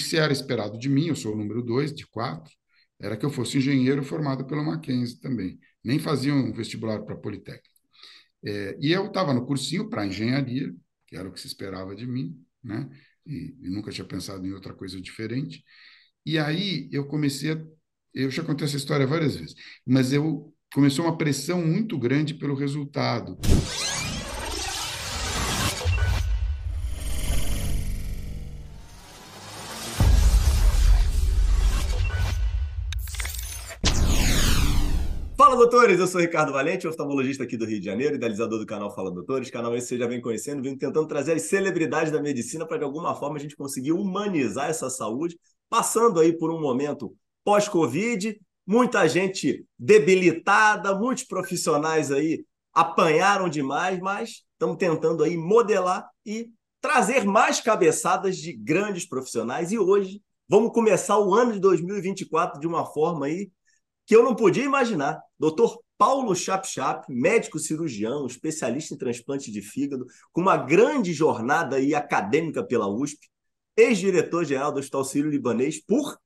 que se era esperado de mim, eu sou o número dois de quatro, era que eu fosse engenheiro formado pela Mackenzie também. Nem fazia um vestibular para a Politécnica. É, e eu estava no cursinho para engenharia, que era o que se esperava de mim, né? E, e, nunca tinha pensado em outra coisa diferente. E aí eu comecei a. Eu já contei essa história várias vezes, mas eu começou uma pressão muito grande pelo resultado. Doutores! Eu sou Ricardo Valente, oftalmologista aqui do Rio de Janeiro, idealizador do canal Fala Doutores. Canal esse você já vem conhecendo, vem tentando trazer as celebridades da medicina para de alguma forma a gente conseguir humanizar essa saúde, passando aí por um momento pós-Covid, muita gente debilitada, muitos profissionais aí apanharam demais, mas estamos tentando aí modelar e trazer mais cabeçadas de grandes profissionais. E hoje vamos começar o ano de 2024 de uma forma aí que eu não podia imaginar. Doutor Paulo Chapchap, médico cirurgião, especialista em transplante de fígado, com uma grande jornada aí acadêmica pela USP, ex-diretor-geral do Hospital Sírio-Libanês por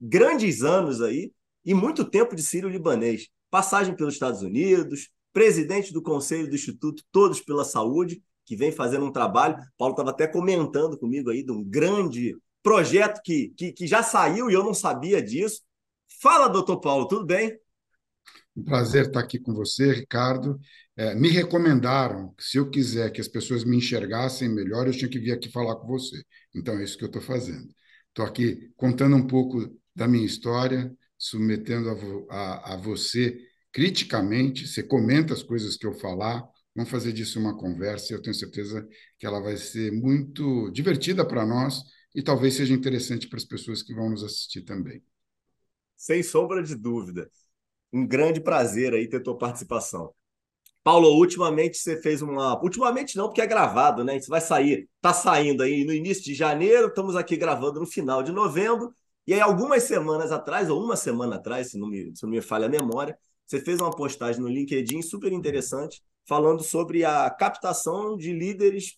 grandes anos aí e muito tempo de Sírio-Libanês. Passagem pelos Estados Unidos, presidente do Conselho do Instituto Todos pela Saúde, que vem fazendo um trabalho. Paulo estava até comentando comigo aí de um grande projeto que, que, que já saiu e eu não sabia disso, Fala, doutor Paulo, tudo bem? Um prazer estar aqui com você, Ricardo. É, me recomendaram que, se eu quiser que as pessoas me enxergassem melhor, eu tinha que vir aqui falar com você. Então, é isso que eu estou fazendo. Estou aqui contando um pouco da minha história, submetendo a, a, a você criticamente. Você comenta as coisas que eu falar, vamos fazer disso uma conversa e eu tenho certeza que ela vai ser muito divertida para nós e talvez seja interessante para as pessoas que vão nos assistir também. Sem sombra de dúvida. Um grande prazer aí ter tua participação. Paulo, ultimamente você fez uma. Ultimamente não, porque é gravado, né? Isso vai sair. Tá saindo aí no início de janeiro, estamos aqui gravando no final de novembro. E aí, algumas semanas atrás, ou uma semana atrás, se não me, se não me falha a memória, você fez uma postagem no LinkedIn super interessante, falando sobre a captação de líderes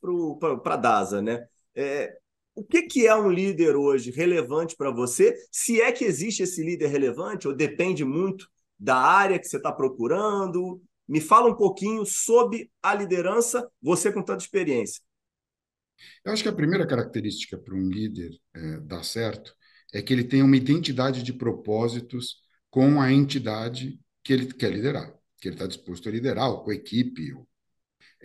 para a DASA, né? É, o que, que é um líder hoje relevante para você? Se é que existe esse líder relevante, ou depende muito da área que você está procurando? Me fala um pouquinho sobre a liderança, você com tanta experiência. Eu acho que a primeira característica para um líder é, dar certo é que ele tenha uma identidade de propósitos com a entidade que ele quer liderar, que ele está disposto a liderar, ou com a equipe.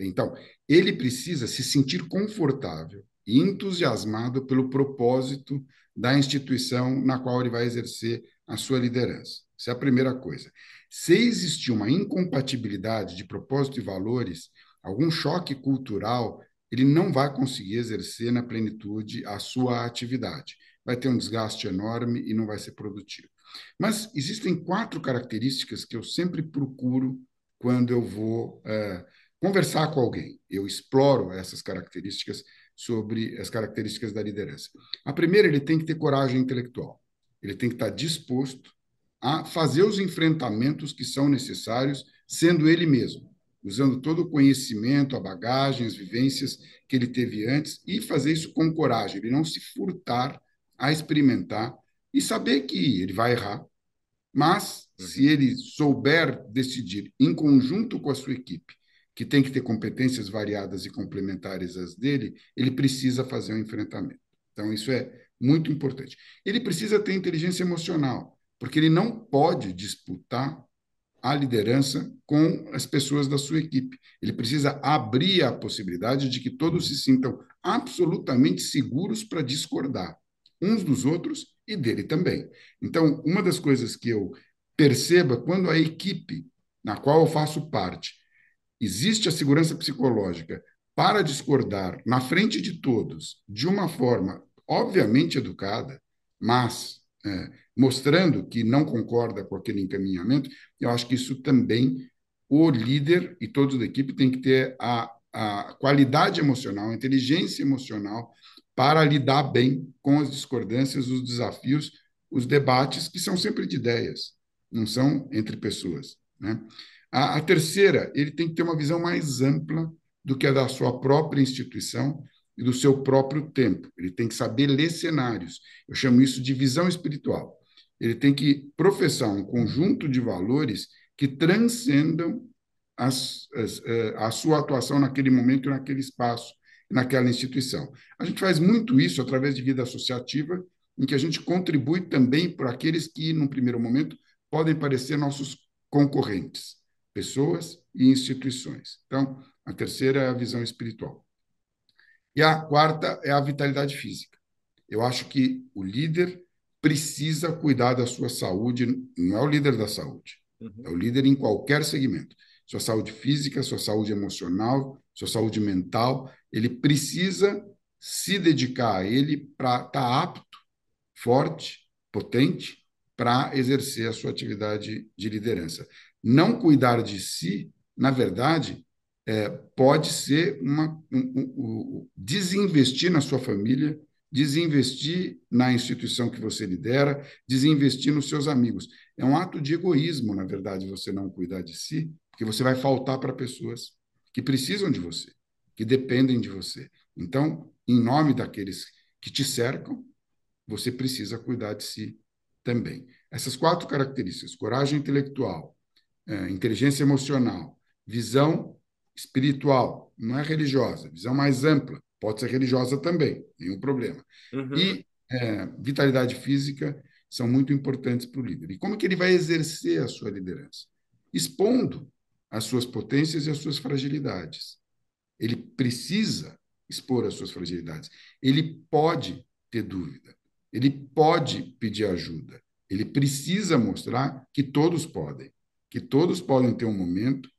Então, ele precisa se sentir confortável e entusiasmado pelo propósito da instituição na qual ele vai exercer a sua liderança. Essa é a primeira coisa. Se existir uma incompatibilidade de propósito e valores, algum choque cultural, ele não vai conseguir exercer na plenitude a sua atividade. Vai ter um desgaste enorme e não vai ser produtivo. Mas existem quatro características que eu sempre procuro quando eu vou é, conversar com alguém. Eu exploro essas características sobre as características da liderança. A primeira, ele tem que ter coragem intelectual. Ele tem que estar disposto a fazer os enfrentamentos que são necessários, sendo ele mesmo, usando todo o conhecimento, a bagagem, as vivências que ele teve antes e fazer isso com coragem, ele não se furtar a experimentar e saber que ele vai errar, mas se ele souber decidir em conjunto com a sua equipe que tem que ter competências variadas e complementares às dele, ele precisa fazer um enfrentamento. Então, isso é muito importante. Ele precisa ter inteligência emocional, porque ele não pode disputar a liderança com as pessoas da sua equipe. Ele precisa abrir a possibilidade de que todos se sintam absolutamente seguros para discordar uns dos outros e dele também. Então, uma das coisas que eu perceba quando a equipe na qual eu faço parte existe a segurança psicológica para discordar na frente de todos, de uma forma obviamente educada, mas é, mostrando que não concorda com aquele encaminhamento, eu acho que isso também o líder e todos da equipe tem que ter a, a qualidade emocional, a inteligência emocional para lidar bem com as discordâncias, os desafios, os debates, que são sempre de ideias, não são entre pessoas. Né? A, a terceira, ele tem que ter uma visão mais ampla do que a da sua própria instituição e do seu próprio tempo. Ele tem que saber ler cenários. Eu chamo isso de visão espiritual. Ele tem que professar um conjunto de valores que transcendam as, as, eh, a sua atuação naquele momento, naquele espaço, naquela instituição. A gente faz muito isso através de vida associativa, em que a gente contribui também por aqueles que, num primeiro momento, podem parecer nossos concorrentes, pessoas e instituições. Então, a terceira é a visão espiritual. E a quarta é a vitalidade física. Eu acho que o líder precisa cuidar da sua saúde, não é o líder da saúde, uhum. é o líder em qualquer segmento. Sua saúde física, sua saúde emocional, sua saúde mental, ele precisa se dedicar a ele para estar tá apto, forte, potente, para exercer a sua atividade de liderança. Não cuidar de si, na verdade, é, pode ser uma, um, um, um, desinvestir na sua família, desinvestir na instituição que você lidera, desinvestir nos seus amigos. É um ato de egoísmo, na verdade, você não cuidar de si, porque você vai faltar para pessoas que precisam de você, que dependem de você. Então, em nome daqueles que te cercam, você precisa cuidar de si também. Essas quatro características: coragem intelectual, é, inteligência emocional, visão espiritual, não é religiosa, visão mais ampla, pode ser religiosa também, nenhum problema. Uhum. E é, vitalidade física são muito importantes para o líder. E como que ele vai exercer a sua liderança? Expondo as suas potências e as suas fragilidades. Ele precisa expor as suas fragilidades. Ele pode ter dúvida. Ele pode pedir ajuda. Ele precisa mostrar que todos podem, que todos podem ter um momento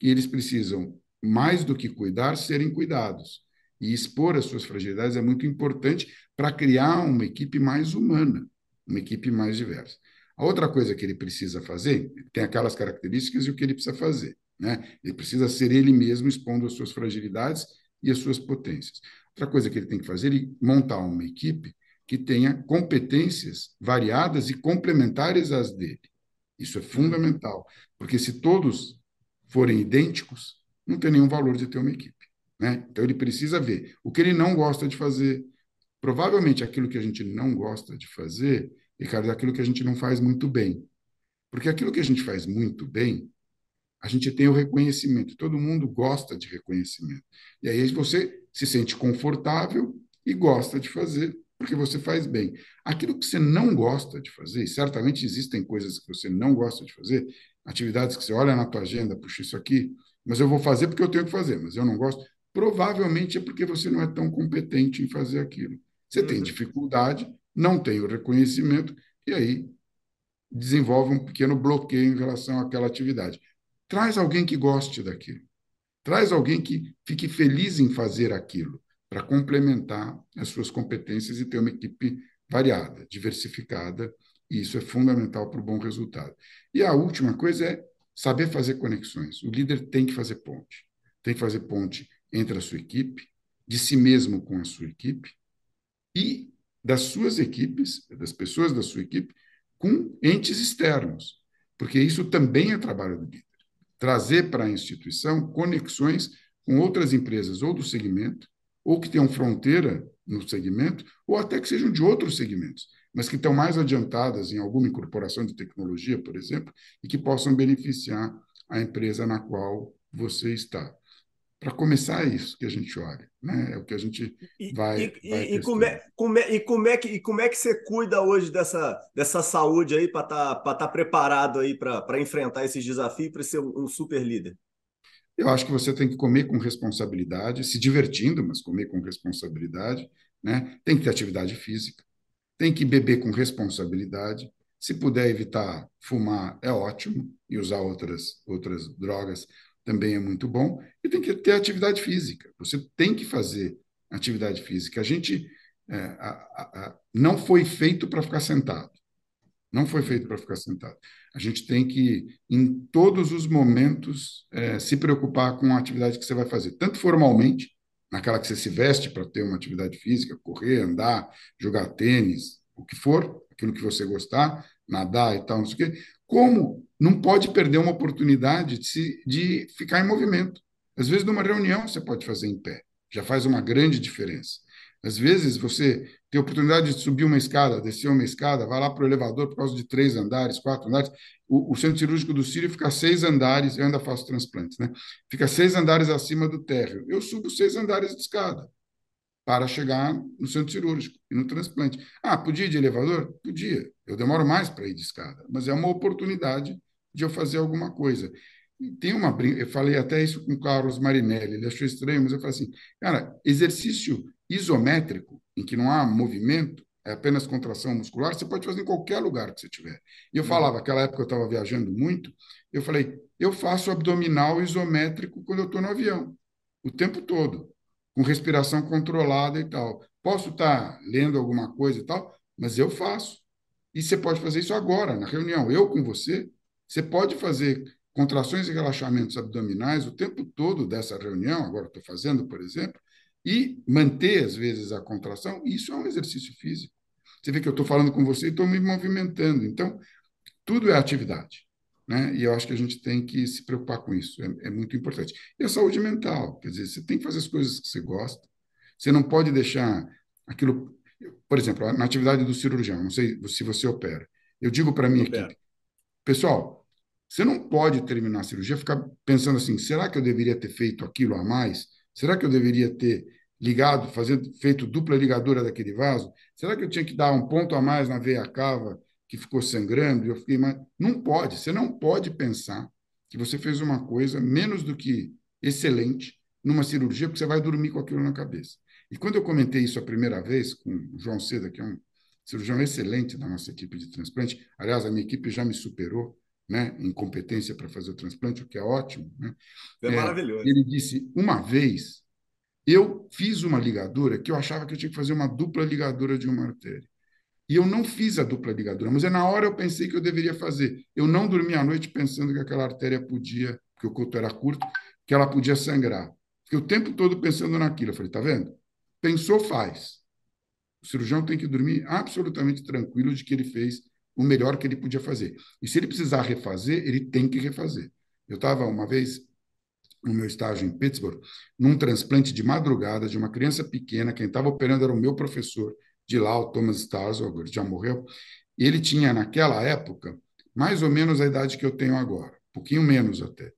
que eles precisam mais do que cuidar, serem cuidados. E expor as suas fragilidades é muito importante para criar uma equipe mais humana, uma equipe mais diversa. A outra coisa que ele precisa fazer, tem aquelas características e o que ele precisa fazer. Né? Ele precisa ser ele mesmo expondo as suas fragilidades e as suas potências. Outra coisa que ele tem que fazer é montar uma equipe que tenha competências variadas e complementares às dele. Isso é fundamental, porque se todos forem idênticos, não tem nenhum valor de ter uma equipe. Né? Então, ele precisa ver o que ele não gosta de fazer. Provavelmente, aquilo que a gente não gosta de fazer, Ricardo, é aquilo que a gente não faz muito bem. Porque aquilo que a gente faz muito bem, a gente tem o reconhecimento. Todo mundo gosta de reconhecimento. E aí você se sente confortável e gosta de fazer porque você faz bem. Aquilo que você não gosta de fazer, certamente existem coisas que você não gosta de fazer, atividades que você olha na tua agenda, puxa isso aqui, mas eu vou fazer porque eu tenho que fazer, mas eu não gosto. Provavelmente é porque você não é tão competente em fazer aquilo. Você uhum. tem dificuldade, não tem o reconhecimento, e aí desenvolve um pequeno bloqueio em relação àquela atividade. Traz alguém que goste daquilo. Traz alguém que fique feliz em fazer aquilo para complementar as suas competências e ter uma equipe variada, diversificada, e isso é fundamental para o bom resultado. E a última coisa é saber fazer conexões. O líder tem que fazer ponte. Tem que fazer ponte entre a sua equipe, de si mesmo com a sua equipe e das suas equipes, das pessoas da sua equipe, com entes externos, porque isso também é trabalho do líder. Trazer para a instituição conexões com outras empresas ou do segmento ou que tenham fronteira no segmento, ou até que sejam de outros segmentos, mas que estão mais adiantadas em alguma incorporação de tecnologia, por exemplo, e que possam beneficiar a empresa na qual você está. Para começar, é isso que a gente olha, né? é o que a gente vai. E, vai e, e, como, é, como, é, e, como, é que, e como é que você cuida hoje dessa, dessa saúde aí para estar tá, tá preparado aí para enfrentar esses desafios para ser um, um super líder? Eu acho que você tem que comer com responsabilidade, se divertindo, mas comer com responsabilidade. Né? Tem que ter atividade física, tem que beber com responsabilidade. Se puder evitar fumar, é ótimo, e usar outras, outras drogas também é muito bom. E tem que ter atividade física. Você tem que fazer atividade física. A gente é, a, a, não foi feito para ficar sentado. Não foi feito para ficar sentado. A gente tem que, em todos os momentos, é, se preocupar com a atividade que você vai fazer, tanto formalmente, naquela que você se veste para ter uma atividade física, correr, andar, jogar tênis, o que for, aquilo que você gostar, nadar e tal, não sei o quê, como não pode perder uma oportunidade de, se, de ficar em movimento. Às vezes, numa reunião, você pode fazer em pé. Já faz uma grande diferença. Às vezes você tem a oportunidade de subir uma escada, descer uma escada, vai lá para o elevador por causa de três andares, quatro andares. O, o, centro cirúrgico do Sírio fica seis andares, eu ainda faço transplantes, né? Fica seis andares acima do térreo. Eu subo seis andares de escada para chegar no centro cirúrgico e no transplante. Ah, podia ir de elevador? Podia. Eu demoro mais para ir de escada, mas é uma oportunidade de eu fazer alguma coisa. Tem uma eu falei até isso com o Carlos Marinelli, ele achou estranho, mas eu falei assim, cara, exercício isométrico, em que não há movimento, é apenas contração muscular, você pode fazer em qualquer lugar que você tiver. E eu uhum. falava, aquela época eu estava viajando muito, eu falei, eu faço abdominal isométrico quando eu estou no avião, o tempo todo com respiração controlada e tal. Posso estar lendo alguma coisa e tal, mas eu faço. E você pode fazer isso agora, na reunião, eu com você. Você pode fazer contrações e relaxamentos abdominais o tempo todo dessa reunião, agora estou fazendo, por exemplo, e manter, às vezes, a contração. Isso é um exercício físico. Você vê que eu estou falando com você e estou me movimentando. Então, tudo é atividade. Né? E eu acho que a gente tem que se preocupar com isso, é, é, muito importante. E a saúde mental, quer dizer, você tem que fazer as coisas que você gosta, você não pode deixar aquilo. Por exemplo, na atividade do cirurgião, não sei se você opera, eu digo para a minha equipe, pessoal, você não pode terminar a cirurgia ficar pensando assim: será que eu deveria ter feito aquilo a mais? Será que eu deveria ter ligado, feito dupla ligadura daquele vaso? Será que eu tinha que dar um ponto a mais na veia cava que ficou sangrando, eu fiquei mais. Não pode, você não pode pensar que você fez uma coisa menos do que excelente numa cirurgia, porque você vai dormir com aquilo na cabeça. E quando eu comentei isso a primeira vez com o João Seda, que é um cirurgião excelente da nossa equipe de transplante, aliás, a minha equipe já me superou né, em competência para fazer o transplante, o que é ótimo. Né? É, é maravilhoso. Ele disse: uma vez eu fiz uma ligadura que eu achava que eu tinha que fazer uma dupla ligadura de uma artéria. E eu não fiz a dupla ligadura, mas é na hora eu pensei que eu deveria fazer. Eu não dormi à noite pensando que aquela artéria podia, que o coto era curto, que ela podia sangrar. Fiquei o tempo todo pensando naquilo. Eu falei, tá vendo? Pensou, faz. O cirurgião tem que dormir absolutamente tranquilo de que ele fez o melhor que ele podia fazer. E se ele precisar refazer, ele tem que refazer. Eu estava uma vez no meu estágio em Pittsburgh, num transplante de madrugada de uma criança pequena, quem estava operando era o meu professor, de lá, o Thomas Starzl, já morreu, ele tinha, naquela época, mais ou menos a idade que eu tenho agora, um pouquinho menos até.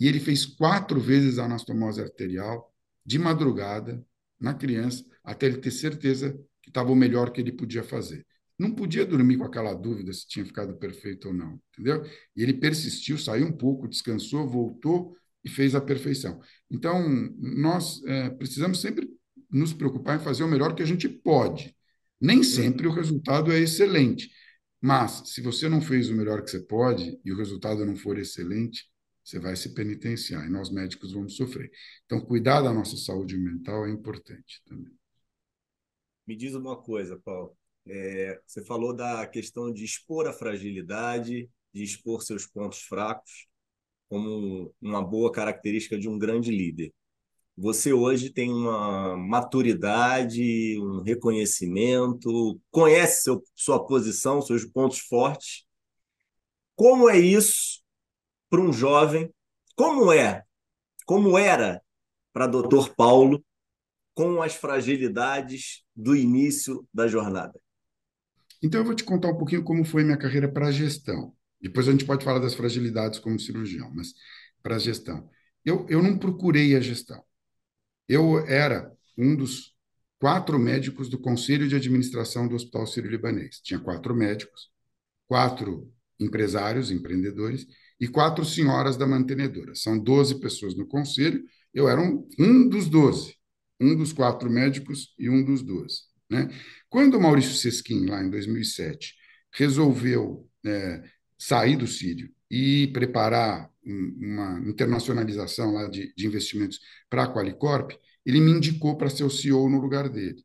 E ele fez quatro vezes a anastomose arterial, de madrugada, na criança, até ele ter certeza que estava o melhor que ele podia fazer. Não podia dormir com aquela dúvida se tinha ficado perfeito ou não, entendeu? E ele persistiu, saiu um pouco, descansou, voltou e fez a perfeição. Então, nós é, precisamos sempre nos preocupar em fazer o melhor que a gente pode. Nem uhum. sempre o resultado é excelente, mas se você não fez o melhor que você pode e o resultado não for excelente, você vai se penitenciar e nós médicos vamos sofrer. Então, cuidar da nossa saúde mental é importante também. Me diz uma coisa, Paulo. É, você falou da questão de expor a fragilidade, de expor seus pontos fracos, como uma boa característica de um grande líder você hoje tem uma maturidade, um reconhecimento, conhece seu, sua posição, seus pontos fortes. Como é isso para um jovem? Como é? Como era para Dr. Paulo com as fragilidades do início da jornada? Então eu vou te contar um pouquinho como foi minha carreira para a gestão. Depois a gente pode falar das fragilidades como cirurgião, mas para a gestão. Eu, eu não procurei a gestão. Eu era um dos quatro médicos do Conselho de Administração do Hospital Sírio-Libanês. Tinha quatro médicos, quatro empresários, empreendedores e quatro senhoras da mantenedora. São 12 pessoas no conselho. Eu era um, um dos 12, um dos quatro médicos e um dos 12. Né? Quando o Maurício Sesquim, lá em 2007, resolveu é, sair do Sírio e preparar uma internacionalização lá de, de investimentos para a Qualicorp, ele me indicou para ser o CEO no lugar dele.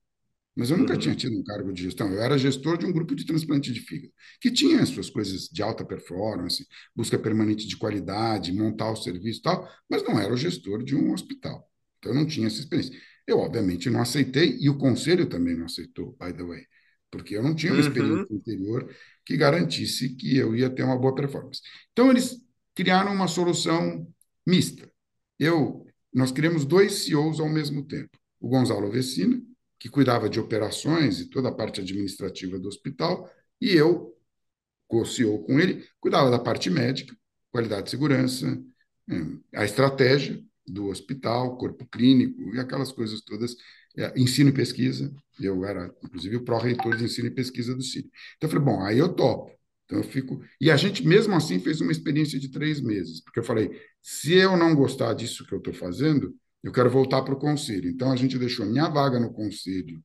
Mas eu nunca uhum. tinha tido um cargo de gestão. Eu era gestor de um grupo de transplante de fígado, que tinha as suas coisas de alta performance, busca permanente de qualidade, montar o serviço e tal, mas não era o gestor de um hospital. Então, eu não tinha essa experiência. Eu, obviamente, não aceitei, e o conselho também não aceitou, by the way, porque eu não tinha uma uhum. experiência anterior que garantisse que eu ia ter uma boa performance. Então, eles criaram uma solução mista. Eu, nós criamos dois CEOs ao mesmo tempo. o Gonzalo Vecina, que cuidava de operações e toda a parte administrativa do hospital, e eu, co-CEO com ele, cuidava da parte médica, qualidade de segurança, hum, a estratégia do hospital, corpo clínico e aquelas coisas todas, é, ensino e pesquisa. Eu era, inclusive, o pró-reitor de ensino e pesquisa do CIRI. Então, eu falei, bom, aí eu topo. Então, eu fico. E a gente, mesmo assim, fez uma experiência de três meses, porque eu falei: se eu não gostar disso que eu estou fazendo, eu quero voltar para o conselho. Então, a gente deixou a minha vaga no conselho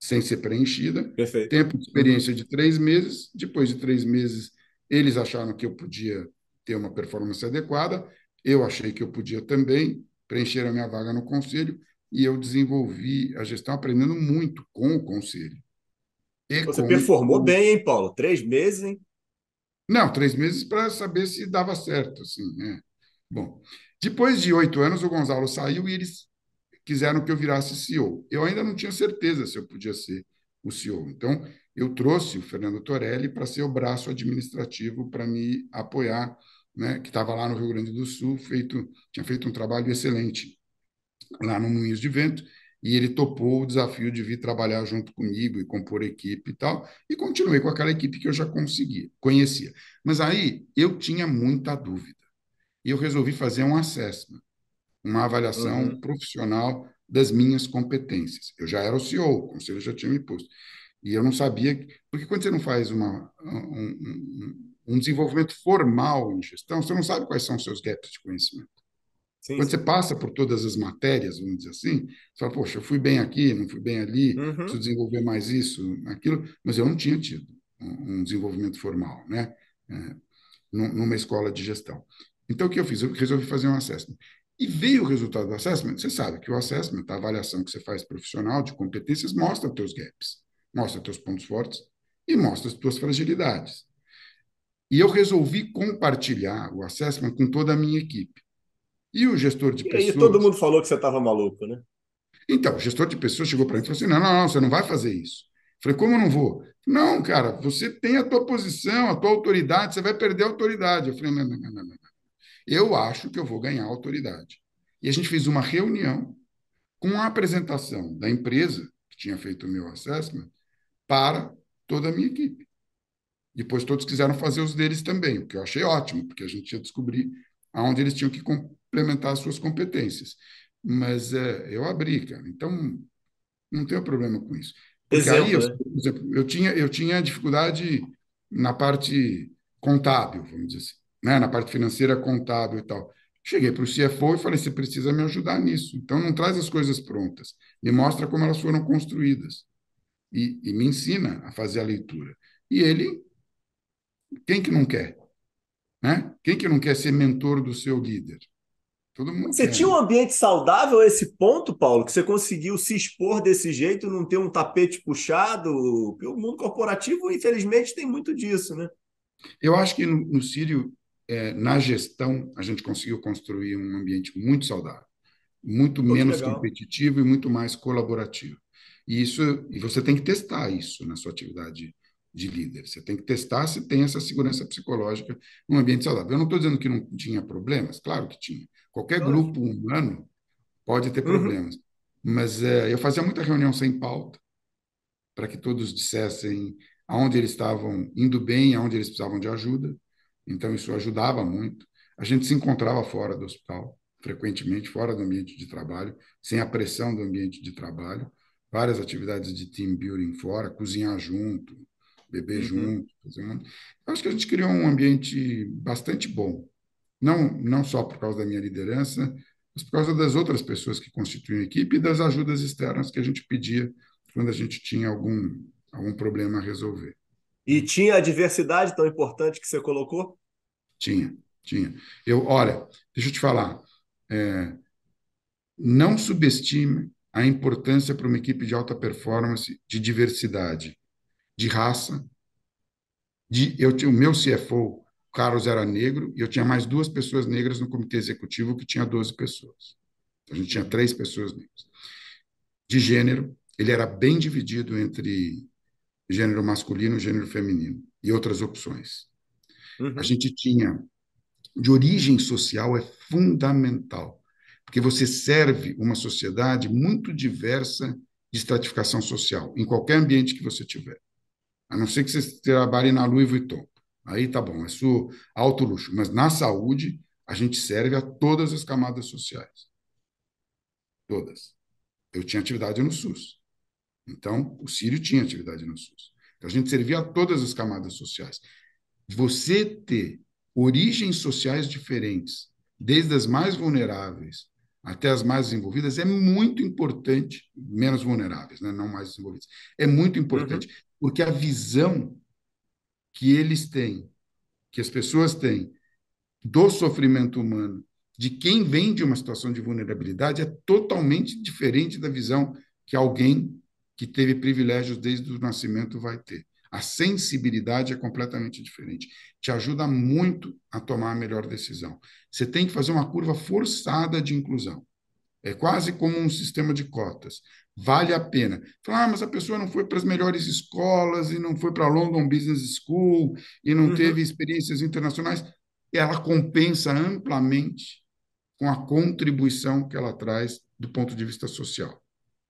sem ser preenchida. Perfeito. Tempo de experiência uhum. de três meses. Depois de três meses, eles acharam que eu podia ter uma performance adequada. Eu achei que eu podia também preencher a minha vaga no conselho e eu desenvolvi a gestão aprendendo muito com o conselho. Você com... performou bem, hein, Paulo? Três meses, hein? Não, três meses para saber se dava certo, assim, né? Bom, depois de oito anos, o Gonzalo saiu e eles quiseram que eu virasse CEO. Eu ainda não tinha certeza se eu podia ser o CEO. Então, eu trouxe o Fernando Torelli para ser o braço administrativo para me apoiar, né, que estava lá no Rio Grande do Sul, feito, tinha feito um trabalho excelente lá no Moinhos de Vento, e ele topou o desafio de vir trabalhar junto comigo e compor equipe e tal, e continuei com aquela equipe que eu já conseguia, conhecia. Mas aí eu tinha muita dúvida, e eu resolvi fazer um assessment, uma avaliação uhum. profissional das minhas competências. Eu já era o CEO, o conselho já tinha me posto. E eu não sabia, porque quando você não faz uma, um, um, um desenvolvimento formal em gestão, você não sabe quais são os seus gaps de conhecimento. Sim, Quando sim. você passa por todas as matérias, vamos dizer assim, você fala, poxa, eu fui bem aqui, não fui bem ali, uhum. preciso desenvolver mais isso, aquilo, mas eu não tinha tido um, desenvolvimento formal, né? É, numa escola de gestão. Então, o que eu fiz? Eu resolvi fazer um assessment. E veio o resultado do assessment. Você sabe que o assessment, a avaliação que você faz profissional de competências, mostra os teus gaps, mostra os teus pontos fortes e mostra as tuas fragilidades. E eu resolvi compartilhar o assessment com toda a minha equipe. E o gestor de e pessoas. E todo mundo falou que você estava maluco, né? Então, o gestor de pessoas chegou para mim e falou assim: não, não, não, você não vai fazer isso. Eu falei, como eu não vou? Não, cara, você tem a tua posição, a tua autoridade, você vai perder a autoridade. Eu falei, não, não, não, não, não. Eu acho que eu vou ganhar autoridade. E a gente fez uma reunião com a apresentação da empresa que tinha feito o meu assessment para toda a minha equipe. Depois todos quiseram fazer os deles também, o que eu achei ótimo, porque a gente ia descobrir aonde eles tinham que complementar as suas competências. Mas é, eu abri, cara. Então, não tenho problema com isso. Exemplo, aí, eu, né? por exemplo, eu tinha, eu tinha dificuldade na parte contábil, vamos dizer assim, né? na parte financeira contábil e tal. Cheguei para o CFO e falei: você precisa me ajudar nisso. Então, não traz as coisas prontas, me mostra como elas foram construídas e, e me ensina a fazer a leitura. E ele, quem que não quer? Né? Quem que não quer ser mentor do seu líder? Todo mundo você quer, tinha um ambiente saudável a esse ponto, Paulo, que você conseguiu se expor desse jeito, não ter um tapete puxado? Porque o mundo corporativo, infelizmente, tem muito disso, né? Eu acho que no, no Sírio, é, na gestão, a gente conseguiu construir um ambiente muito saudável, muito menos competitivo e muito mais colaborativo. E isso, e você tem que testar isso na sua atividade de líder. Você tem que testar se tem essa segurança psicológica num ambiente saudável. Eu não estou dizendo que não tinha problemas, claro que tinha. Qualquer grupo humano pode ter uhum. problemas. Uhum. Mas é, eu fazia muita reunião sem pauta, para que todos dissessem aonde eles estavam indo bem, aonde eles precisavam de ajuda. Então, isso ajudava muito. A gente se encontrava fora do hospital, frequentemente, fora do ambiente de trabalho, sem a pressão do ambiente de trabalho. Várias atividades de team building fora, cozinhar junto, beber uhum. junto. Fazer um... Eu acho que a gente criou um ambiente bastante bom. Não, não só por causa da minha liderança, mas por causa das outras pessoas que constituem a equipe e das ajudas externas que a gente pedia quando a gente tinha algum, algum problema a resolver. E tinha a diversidade tão importante que você colocou? Tinha, tinha. Eu, olha, deixa eu te falar. É, não subestime a importância para uma equipe de alta performance de diversidade de raça. De, eu tinha o meu CFO, Carlos era negro, e eu tinha mais duas pessoas negras no comitê executivo, que tinha 12 pessoas. A gente tinha três pessoas negras. De gênero, ele era bem dividido entre gênero masculino e gênero feminino, e outras opções. Uhum. A gente tinha. De origem social é fundamental. porque você serve uma sociedade muito diversa de estratificação social, em qualquer ambiente que você tiver. A não ser que você trabalhe na Louis Vuitton. Aí tá bom, é seu alto luxo. Mas na saúde, a gente serve a todas as camadas sociais. Todas. Eu tinha atividade no SUS. Então, o Sírio tinha atividade no SUS. Então, a gente servia a todas as camadas sociais. Você ter origens sociais diferentes, desde as mais vulneráveis até as mais desenvolvidas, é muito importante, menos vulneráveis, né? não mais desenvolvidas, é muito importante, uhum. Porque a visão que eles têm, que as pessoas têm, do sofrimento humano, de quem vem de uma situação de vulnerabilidade, é totalmente diferente da visão que alguém que teve privilégios desde o nascimento vai ter. A sensibilidade é completamente diferente. Te ajuda muito a tomar a melhor decisão. Você tem que fazer uma curva forçada de inclusão. É quase como um sistema de cotas. Vale a pena. Falar, ah, mas a pessoa não foi para as melhores escolas e não foi para a London Business School e não uhum. teve experiências internacionais. Ela compensa amplamente com a contribuição que ela traz do ponto de vista social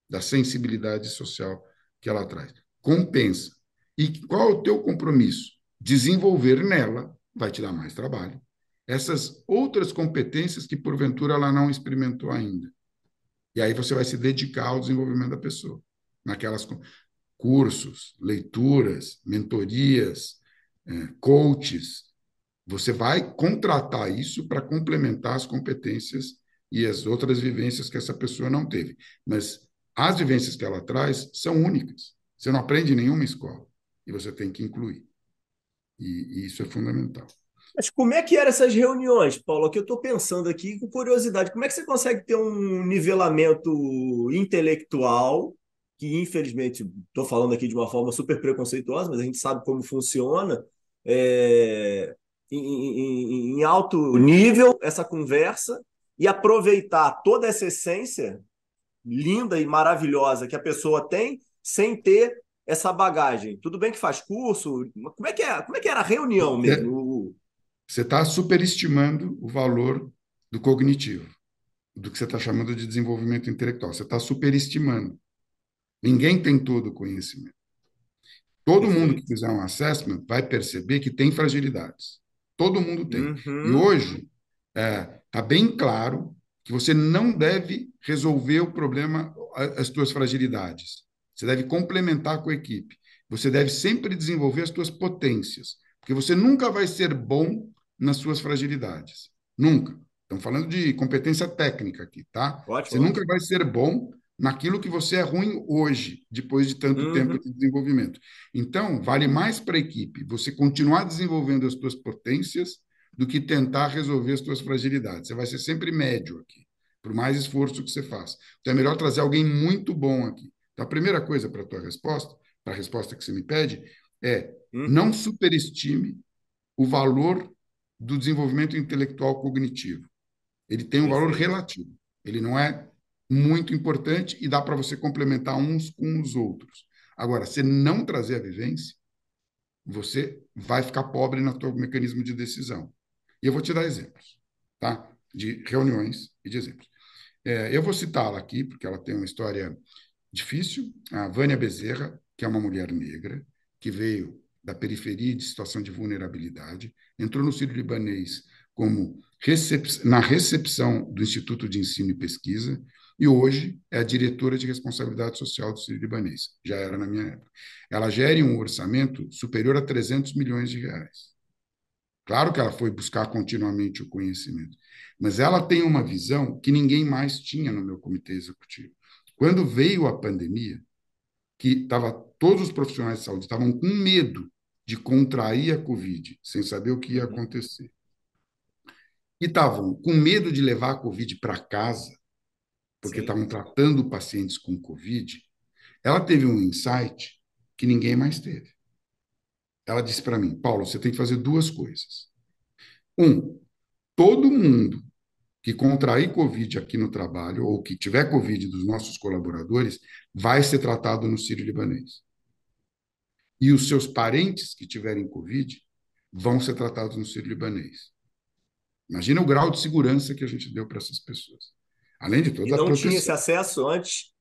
da sensibilidade social que ela traz. Compensa. E qual é o teu compromisso? Desenvolver nela vai te dar mais trabalho. Essas outras competências que, porventura, ela não experimentou ainda. E aí você vai se dedicar ao desenvolvimento da pessoa. Naquelas cursos, leituras, mentorias, é, coaches. Você vai contratar isso para complementar as competências e as outras vivências que essa pessoa não teve. Mas as vivências que ela traz são únicas. Você não aprende em nenhuma escola e você tem que incluir. E, e isso é fundamental. Mas como é que eram essas reuniões, Paulo? Que eu estou pensando aqui com curiosidade. Como é que você consegue ter um nivelamento intelectual, que infelizmente estou falando aqui de uma forma super preconceituosa, mas a gente sabe como funciona, é, em, em, em alto nível essa conversa e aproveitar toda essa essência linda e maravilhosa que a pessoa tem sem ter essa bagagem. Tudo bem que faz curso, como é que, é, como é que era a reunião é, mesmo? Você está superestimando o valor do cognitivo, do que você está chamando de desenvolvimento intelectual. Você está superestimando. Ninguém tem todo o conhecimento. Todo Perfeito. mundo que fizer um assessment vai perceber que tem fragilidades. Todo mundo tem. Uhum. E hoje está é, tá bem claro que você não deve resolver o problema, as tuas fragilidades. Você deve complementar com a equipe. Você deve sempre desenvolver as tuas potências, porque você nunca vai ser bom nas suas fragilidades. Nunca. Estamos falando de competência técnica aqui, tá? Ótimo, você nunca vai ser bom naquilo que você é ruim hoje, depois de tanto uhum. tempo de desenvolvimento. Então, vale mais para a equipe você continuar desenvolvendo as suas potências do que tentar resolver as suas fragilidades. Você vai ser sempre médio aqui, por mais esforço que você faça. Então é melhor trazer alguém muito bom aqui. Então a primeira coisa para a tua resposta, para a resposta que você me pede, é uhum. não superestime o valor do desenvolvimento intelectual cognitivo. Ele tem um valor relativo. Ele não é muito importante e dá para você complementar uns com os outros. Agora, se não trazer a vivência, você vai ficar pobre no teu mecanismo de decisão. E eu vou te dar exemplos, tá? De reuniões e de exemplos. É, eu vou citá-la aqui, porque ela tem uma história difícil. A Vânia Bezerra, que é uma mulher negra, que veio da periferia de situação de vulnerabilidade, entrou no Sírio Libanês como recep na recepção do Instituto de Ensino e Pesquisa, e hoje é a diretora de responsabilidade social do Sírio Libanês. Já era na minha época. Ela gere um orçamento superior a 300 milhões de reais. Claro que ela foi buscar continuamente o conhecimento, mas ela tem uma visão que ninguém mais tinha no meu comitê executivo. Quando veio a pandemia, que tava todos os profissionais de saúde estavam com medo de contrair a Covid, sem saber o que ia acontecer. E estavam com medo de levar a Covid para casa, porque estavam tratando pacientes com Covid. Ela teve um insight que ninguém mais teve ela disse para mim, Paulo, você tem que fazer duas coisas. Um, todo mundo que contrair Covid aqui no trabalho, ou que tiver Covid dos nossos colaboradores, vai ser tratado no Sírio Libanês. E os seus parentes que tiverem Covid vão ser tratados no Sírio Libanês. Imagina o grau de segurança que a gente deu para essas pessoas. Além de toda e a não proteção. tinha esse acesso antes?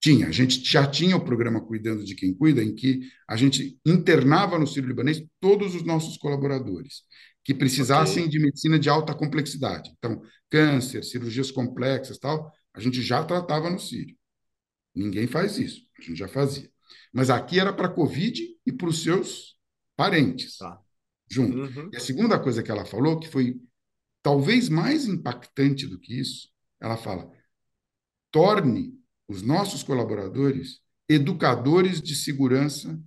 Tinha. A gente já tinha o programa Cuidando de Quem Cuida, em que a gente internava no Sírio-Libanês todos os nossos colaboradores que precisassem okay. de medicina de alta complexidade. Então, câncer, cirurgias complexas, tal, a gente já tratava no Sírio. Ninguém faz isso, a gente já fazia. Mas aqui era para Covid e para os seus parentes, tá. junto. Uhum. E a segunda coisa que ela falou, que foi talvez mais impactante do que isso, ela fala: torne os nossos colaboradores educadores de segurança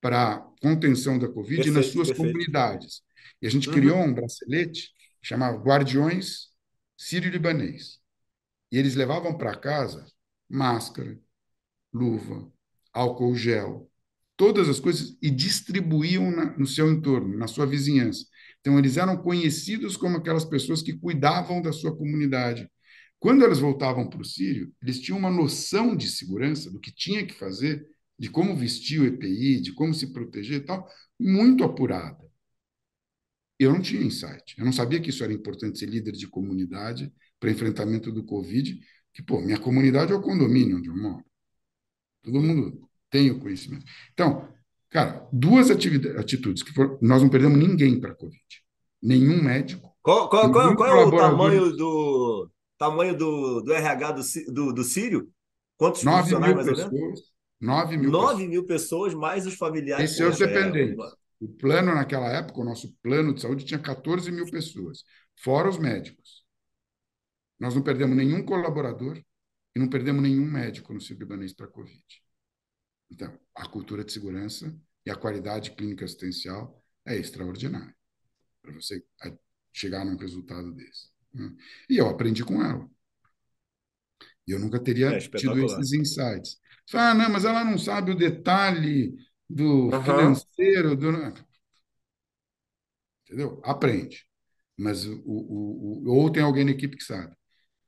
para contenção da Covid perfeito, nas suas perfeito. comunidades. E a gente uhum. criou um bracelete chamado Guardiões Sírio-Libanês. E eles levavam para casa máscara, luva, álcool gel, todas as coisas e distribuíam na, no seu entorno, na sua vizinhança. Então, eles eram conhecidos como aquelas pessoas que cuidavam da sua comunidade. Quando eles voltavam para o Sírio, eles tinham uma noção de segurança, do que tinha que fazer, de como vestir o EPI, de como se proteger e tal, muito apurada. Eu não tinha insight. Eu não sabia que isso era importante ser líder de comunidade para enfrentamento do Covid, que, pô, minha comunidade é o condomínio onde eu moro. Todo mundo tem o conhecimento. Então, cara, duas atitudes que foram, nós não perdemos ninguém para a Covid. Nenhum médico. Qual, qual, qual, qual é o tamanho do tamanho do, do RH do, do, do Sírio? Quantos 9 funcionários mais pessoas, ou menos? 9 mil 9 pessoas. mil pessoas, mais os familiares. Esse é os dependentes. O plano naquela época, o nosso plano de saúde tinha 14 mil pessoas, fora os médicos. Nós não perdemos nenhum colaborador e não perdemos nenhum médico no Sul Libanês para a Covid. Então, a cultura de segurança e a qualidade clínica assistencial é extraordinária para você chegar num resultado desse. Né? E eu aprendi com ela. E eu nunca teria é tido esses insights. Ah, não, mas ela não sabe o detalhe do uhum. financeiro, do... entendeu? Aprende. Mas o, o, o, ou tem alguém na equipe que sabe.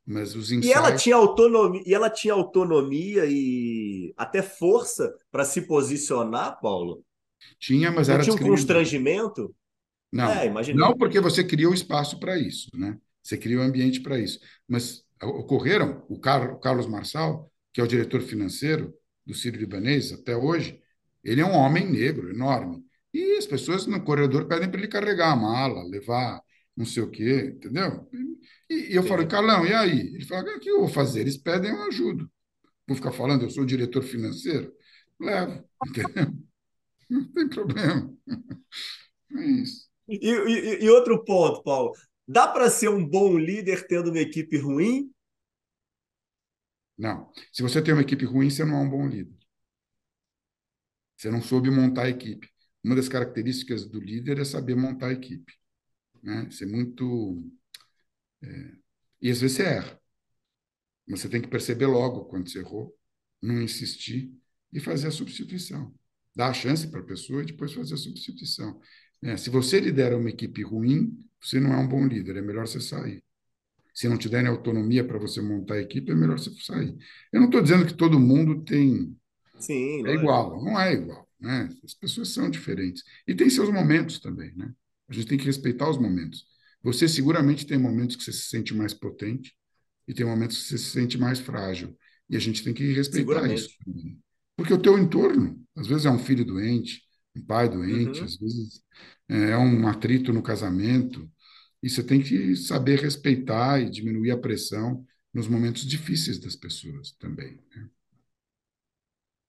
Mas os insights... E ela tinha autonomia, e ela tinha autonomia e até força para se posicionar, Paulo? Tinha, mas Não era tinha um constrangimento? Não, é, não porque você criou espaço para isso, né? Você criou ambiente para isso. Mas ocorreram, o Carlos Marçal, que é o diretor financeiro do Sírio Libanês até hoje, ele é um homem negro, enorme. E as pessoas no corredor pedem para ele carregar a mala, levar não sei o quê, entendeu? E, e eu falei, Carlão, e aí? Ele falou, o que eu vou fazer? Eles pedem, eu ajudo. Vou ficar falando, eu sou diretor financeiro? Levo, entendeu? Não tem problema. É isso. E, e, e outro ponto, Paulo. Dá para ser um bom líder tendo uma equipe ruim? Não. Se você tem uma equipe ruim, você não é um bom líder. Você não soube montar a equipe. Uma das características do líder é saber montar a equipe. Né? Ser muito. É... E às vezes você erra. Mas você tem que perceber logo quando você errou, não insistir e fazer a substituição. Dar a chance para a pessoa e depois fazer a substituição. É, se você lidera uma equipe ruim, você não é um bom líder, é melhor você sair. Se não te derem autonomia para você montar a equipe, é melhor você sair. Eu não estou dizendo que todo mundo tem Sim, é igual, não é igual, né? As pessoas são diferentes e tem seus momentos também, né? A gente tem que respeitar os momentos. Você seguramente tem momentos que você se sente mais potente e tem momentos que você se sente mais frágil e a gente tem que respeitar isso. Porque o teu entorno, às vezes é um filho doente, um pai doente, uhum. às vezes é um atrito no casamento e você tem que saber respeitar e diminuir a pressão nos momentos difíceis das pessoas também. Né?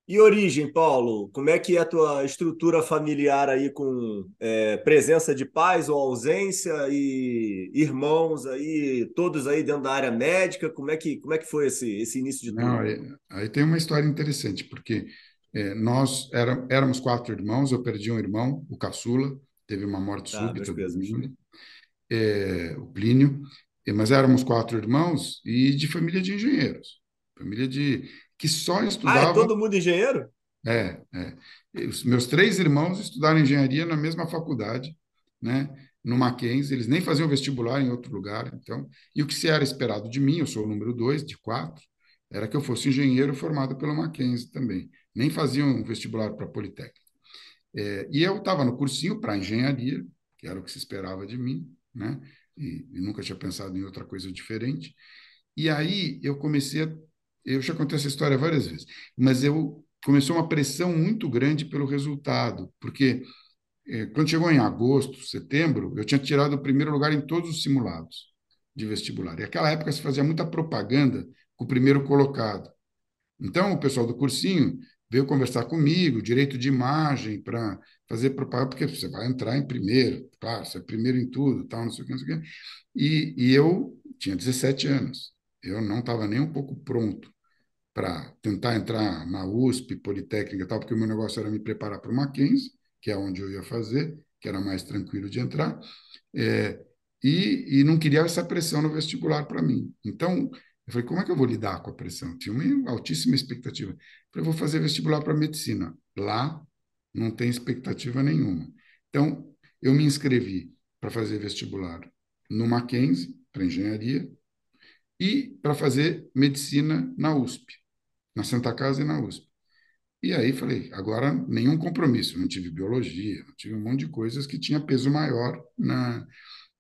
E origem, Paulo, como é que é a tua estrutura familiar aí com é, presença de pais ou ausência e irmãos aí, todos aí dentro da área médica? Como é que, como é que foi esse, esse início de tudo? Não, aí, aí, tem uma história interessante, porque é, nós era, éramos quatro irmãos, eu perdi um irmão, o caçula, teve uma morte ah, súbita é, o Plínio, mas éramos quatro irmãos e de família de engenheiros, família de que só estudavam. Ah, é todo mundo engenheiro? É, é. Os meus três irmãos estudaram engenharia na mesma faculdade, né? No Mackenzie, eles nem faziam vestibular em outro lugar, então. E o que se era esperado de mim, eu sou o número dois de quatro, era que eu fosse engenheiro formado pelo Mackenzie também. Nem faziam vestibular para Politécnica. É, e eu estava no cursinho para engenharia, que era o que se esperava de mim, né? E, e nunca tinha pensado em outra coisa diferente. E aí eu comecei a. Eu já contei essa história várias vezes, mas eu começou uma pressão muito grande pelo resultado, porque eh, quando chegou em agosto, setembro, eu tinha tirado o primeiro lugar em todos os simulados de vestibular. E naquela época se fazia muita propaganda com o primeiro colocado. Então, o pessoal do cursinho veio conversar comigo, direito de imagem, para fazer propaganda, porque você vai entrar em primeiro, claro, você é primeiro em tudo, tal, não sei o que, não sei o que. E, e eu tinha 17 anos, eu não estava nem um pouco pronto para tentar entrar na USP, Politécnica e tal, porque o meu negócio era me preparar para o Mackenzie, que é onde eu ia fazer, que era mais tranquilo de entrar, é, e, e não queria essa pressão no vestibular para mim. Então, eu falei, como é que eu vou lidar com a pressão? Tinha uma altíssima expectativa. Eu falei, vou fazer vestibular para medicina. Lá não tem expectativa nenhuma. Então, eu me inscrevi para fazer vestibular no Mackenzie, para engenharia, e para fazer medicina na USP, na Santa Casa e na USP. E aí falei, agora nenhum compromisso, não tive biologia, não tive um monte de coisas que tinha peso maior na,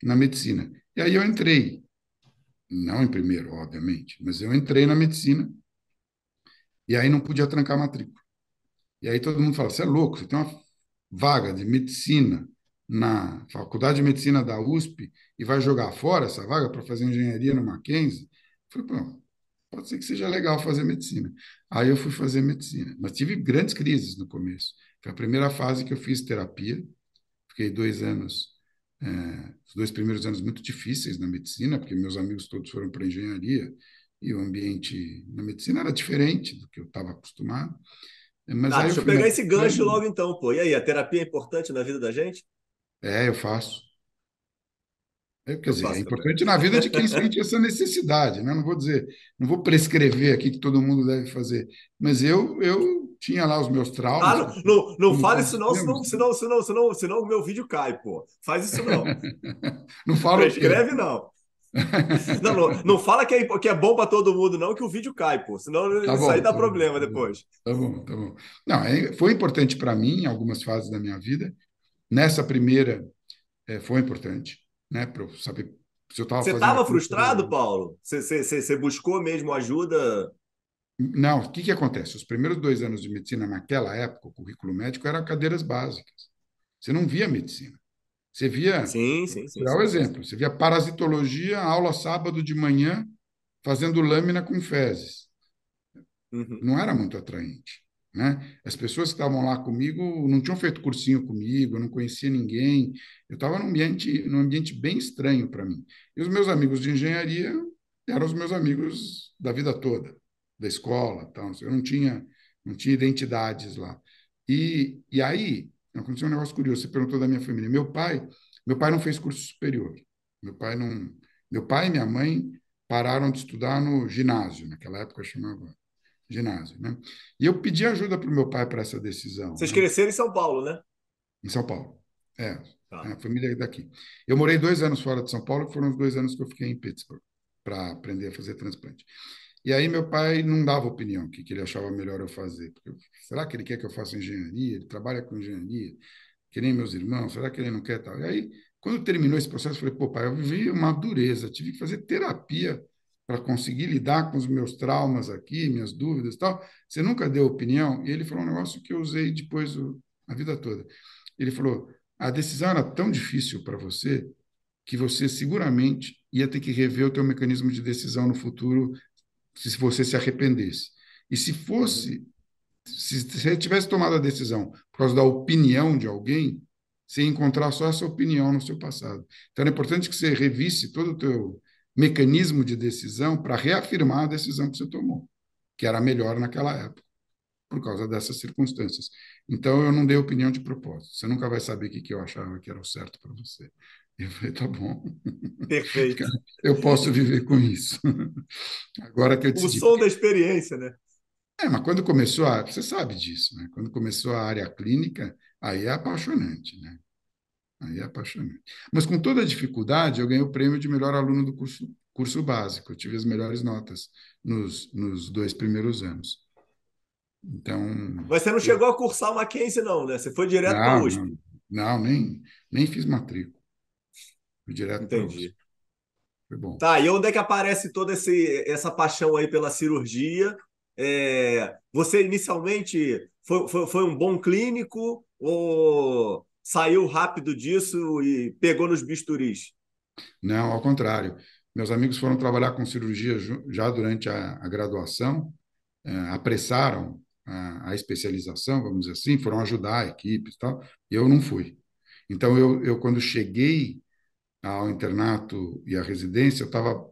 na medicina. E aí eu entrei não em primeiro, obviamente, mas eu entrei na medicina e aí não podia trancar a matrícula. E aí todo mundo fala: você é louco, você tem uma vaga de medicina na Faculdade de Medicina da USP e vai jogar fora essa vaga para fazer engenharia no Mackenzie? Eu falei: pô, pode ser que seja legal fazer medicina. Aí eu fui fazer medicina, mas tive grandes crises no começo. Foi a primeira fase que eu fiz terapia, fiquei dois anos é, os dois primeiros anos muito difíceis na medicina, porque meus amigos todos foram para engenharia e o ambiente na medicina era diferente do que eu estava acostumado. Mas ah, deixa eu pegar esse gancho logo então, pô. E aí, a terapia é importante na vida da gente? É, eu faço. É, quer eu dizer, é importante também. na vida de quem sente essa necessidade, né? Não vou dizer, não vou prescrever aqui que todo mundo deve fazer, mas eu, eu tinha lá os meus traumas. Ah, não, não, não fale isso não, senão, senão, senão, senão, senão o meu vídeo cai, pô. Faz isso não. não fala Escreve não. não, não. Não fala que é, que é bom para todo mundo, não, que o vídeo cai, pô. Senão tá isso bom, aí dá tá problema bom, depois. Tá bom, tá bom. Não, é, foi importante para mim em algumas fases da minha vida. Nessa primeira, é, foi importante, né? Para eu saber se eu estava Você estava frustrado, Paulo? Você, você, você buscou mesmo ajuda não, o que, que acontece? Os primeiros dois anos de medicina, naquela época, o currículo médico eram cadeiras básicas. Você não via medicina. Você via. Sim, sim, sim. Vou dar um exemplo. Você via parasitologia, aula sábado de manhã, fazendo lâmina com fezes. Uhum. Não era muito atraente. Né? As pessoas que estavam lá comigo não tinham feito cursinho comigo, eu não conhecia ninguém. Eu estava num ambiente, num ambiente bem estranho para mim. E os meus amigos de engenharia eram os meus amigos da vida toda da escola, tal. Eu não tinha, não tinha identidades lá. E, e aí aconteceu um negócio curioso. Você perguntou da minha família. Meu pai, meu pai não fez curso superior. Meu pai não, meu pai e minha mãe pararam de estudar no ginásio. Naquela época chamava ginásio, né? E eu pedi ajuda para o meu pai para essa decisão. Vocês né? cresceram em São Paulo, né? Em São Paulo. É, tá. a família é daqui. Eu morei dois anos fora de São Paulo, que foram os dois anos que eu fiquei em Pittsburgh para aprender a fazer transplante. E aí meu pai não dava opinião, o que, que ele achava melhor eu fazer. Porque, será que ele quer que eu faça engenharia? Ele trabalha com engenharia, que nem meus irmãos, será que ele não quer tal? E aí, quando terminou esse processo, eu falei, pô, pai, eu vivi uma dureza, tive que fazer terapia para conseguir lidar com os meus traumas aqui, minhas dúvidas e tal. Você nunca deu opinião? E ele falou um negócio que eu usei depois o, a vida toda. Ele falou, a decisão era tão difícil para você que você seguramente ia ter que rever o teu mecanismo de decisão no futuro se você se arrependesse. E se fosse, se você tivesse tomado a decisão por causa da opinião de alguém, você ia encontrar só essa opinião no seu passado. Então, é importante que você revisse todo o teu mecanismo de decisão para reafirmar a decisão que você tomou, que era melhor naquela época, por causa dessas circunstâncias. Então, eu não dei opinião de propósito. Você nunca vai saber o que eu achava que era o certo para você. Eu falei, tá bom. Perfeito. Eu posso viver com isso. Agora que eu decidi... O som da experiência, né? É, mas quando começou a... Você sabe disso, né? Quando começou a área clínica, aí é apaixonante, né? Aí é apaixonante. Mas com toda a dificuldade, eu ganhei o prêmio de melhor aluno do curso, curso básico. Eu tive as melhores notas nos, nos dois primeiros anos. Então... Mas você não chegou a cursar o Mackenzie, não, né? Você foi direto para a USP. Não, não, nem, nem fiz matrícula. Direto Entendi. Foi bom. Tá, e onde é que aparece toda esse, essa paixão aí pela cirurgia? É, você inicialmente foi, foi, foi um bom clínico ou saiu rápido disso e pegou nos bisturis? Não, ao contrário. Meus amigos foram trabalhar com cirurgia já durante a, a graduação, é, apressaram a, a, especialização, vamos dizer assim, foram ajudar a equipe e tal, e eu não fui. Então, eu, eu quando cheguei ao internato e à residência, eu estava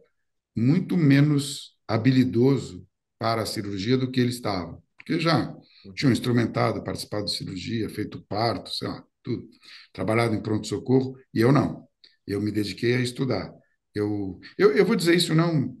muito menos habilidoso para a cirurgia do que ele estava, porque já tinham instrumentado, participado de cirurgia, feito parto, sei lá, tudo, trabalhado em pronto-socorro, e eu não. Eu me dediquei a estudar. Eu, eu, eu vou dizer isso não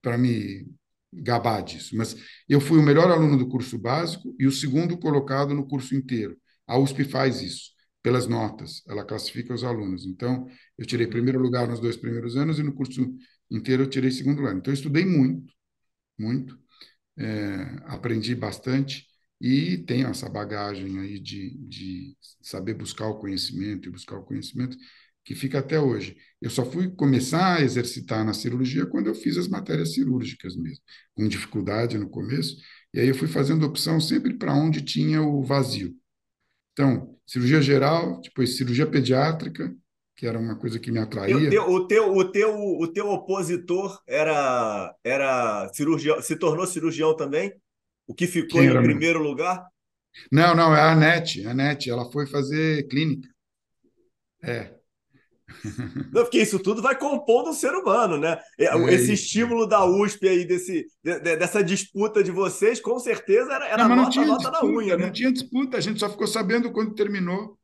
para me gabar disso, mas eu fui o melhor aluno do curso básico e o segundo colocado no curso inteiro. A USP faz isso, pelas notas, ela classifica os alunos. Então, eu tirei primeiro lugar nos dois primeiros anos e no curso inteiro eu tirei segundo lugar. Então, eu estudei muito, muito, é, aprendi bastante e tenho essa bagagem aí de, de saber buscar o conhecimento e buscar o conhecimento que fica até hoje. Eu só fui começar a exercitar na cirurgia quando eu fiz as matérias cirúrgicas mesmo, com dificuldade no começo, e aí eu fui fazendo opção sempre para onde tinha o vazio. Então, cirurgia geral, depois cirurgia pediátrica, que era uma coisa que me atraía. Teu, o teu, o teu, o teu opositor era, era cirurgião, se tornou cirurgião também? O que ficou em primeiro lugar? Não, não, é a Anete. A Anete, ela foi fazer clínica. É. Não, porque isso tudo vai compondo o ser humano, né? É, é Esse isso. estímulo da USP aí, desse, de, dessa disputa de vocês, com certeza era, era não, nota, nota disputa, na unha, né? Não tinha disputa, a gente só ficou sabendo quando terminou.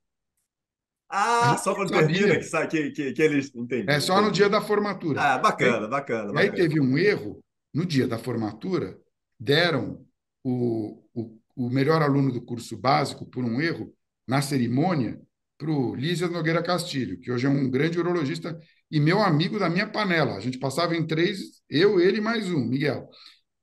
Ah, só quando termina que, que, que, que eles entendem. É só no dia da formatura. Ah, bacana, bacana. bacana. Aí teve um erro, no dia da formatura, deram o, o, o melhor aluno do curso básico, por um erro, na cerimônia, para o Lísias Nogueira Castilho, que hoje é um grande urologista e meu amigo da minha panela. A gente passava em três, eu, ele e mais um, Miguel.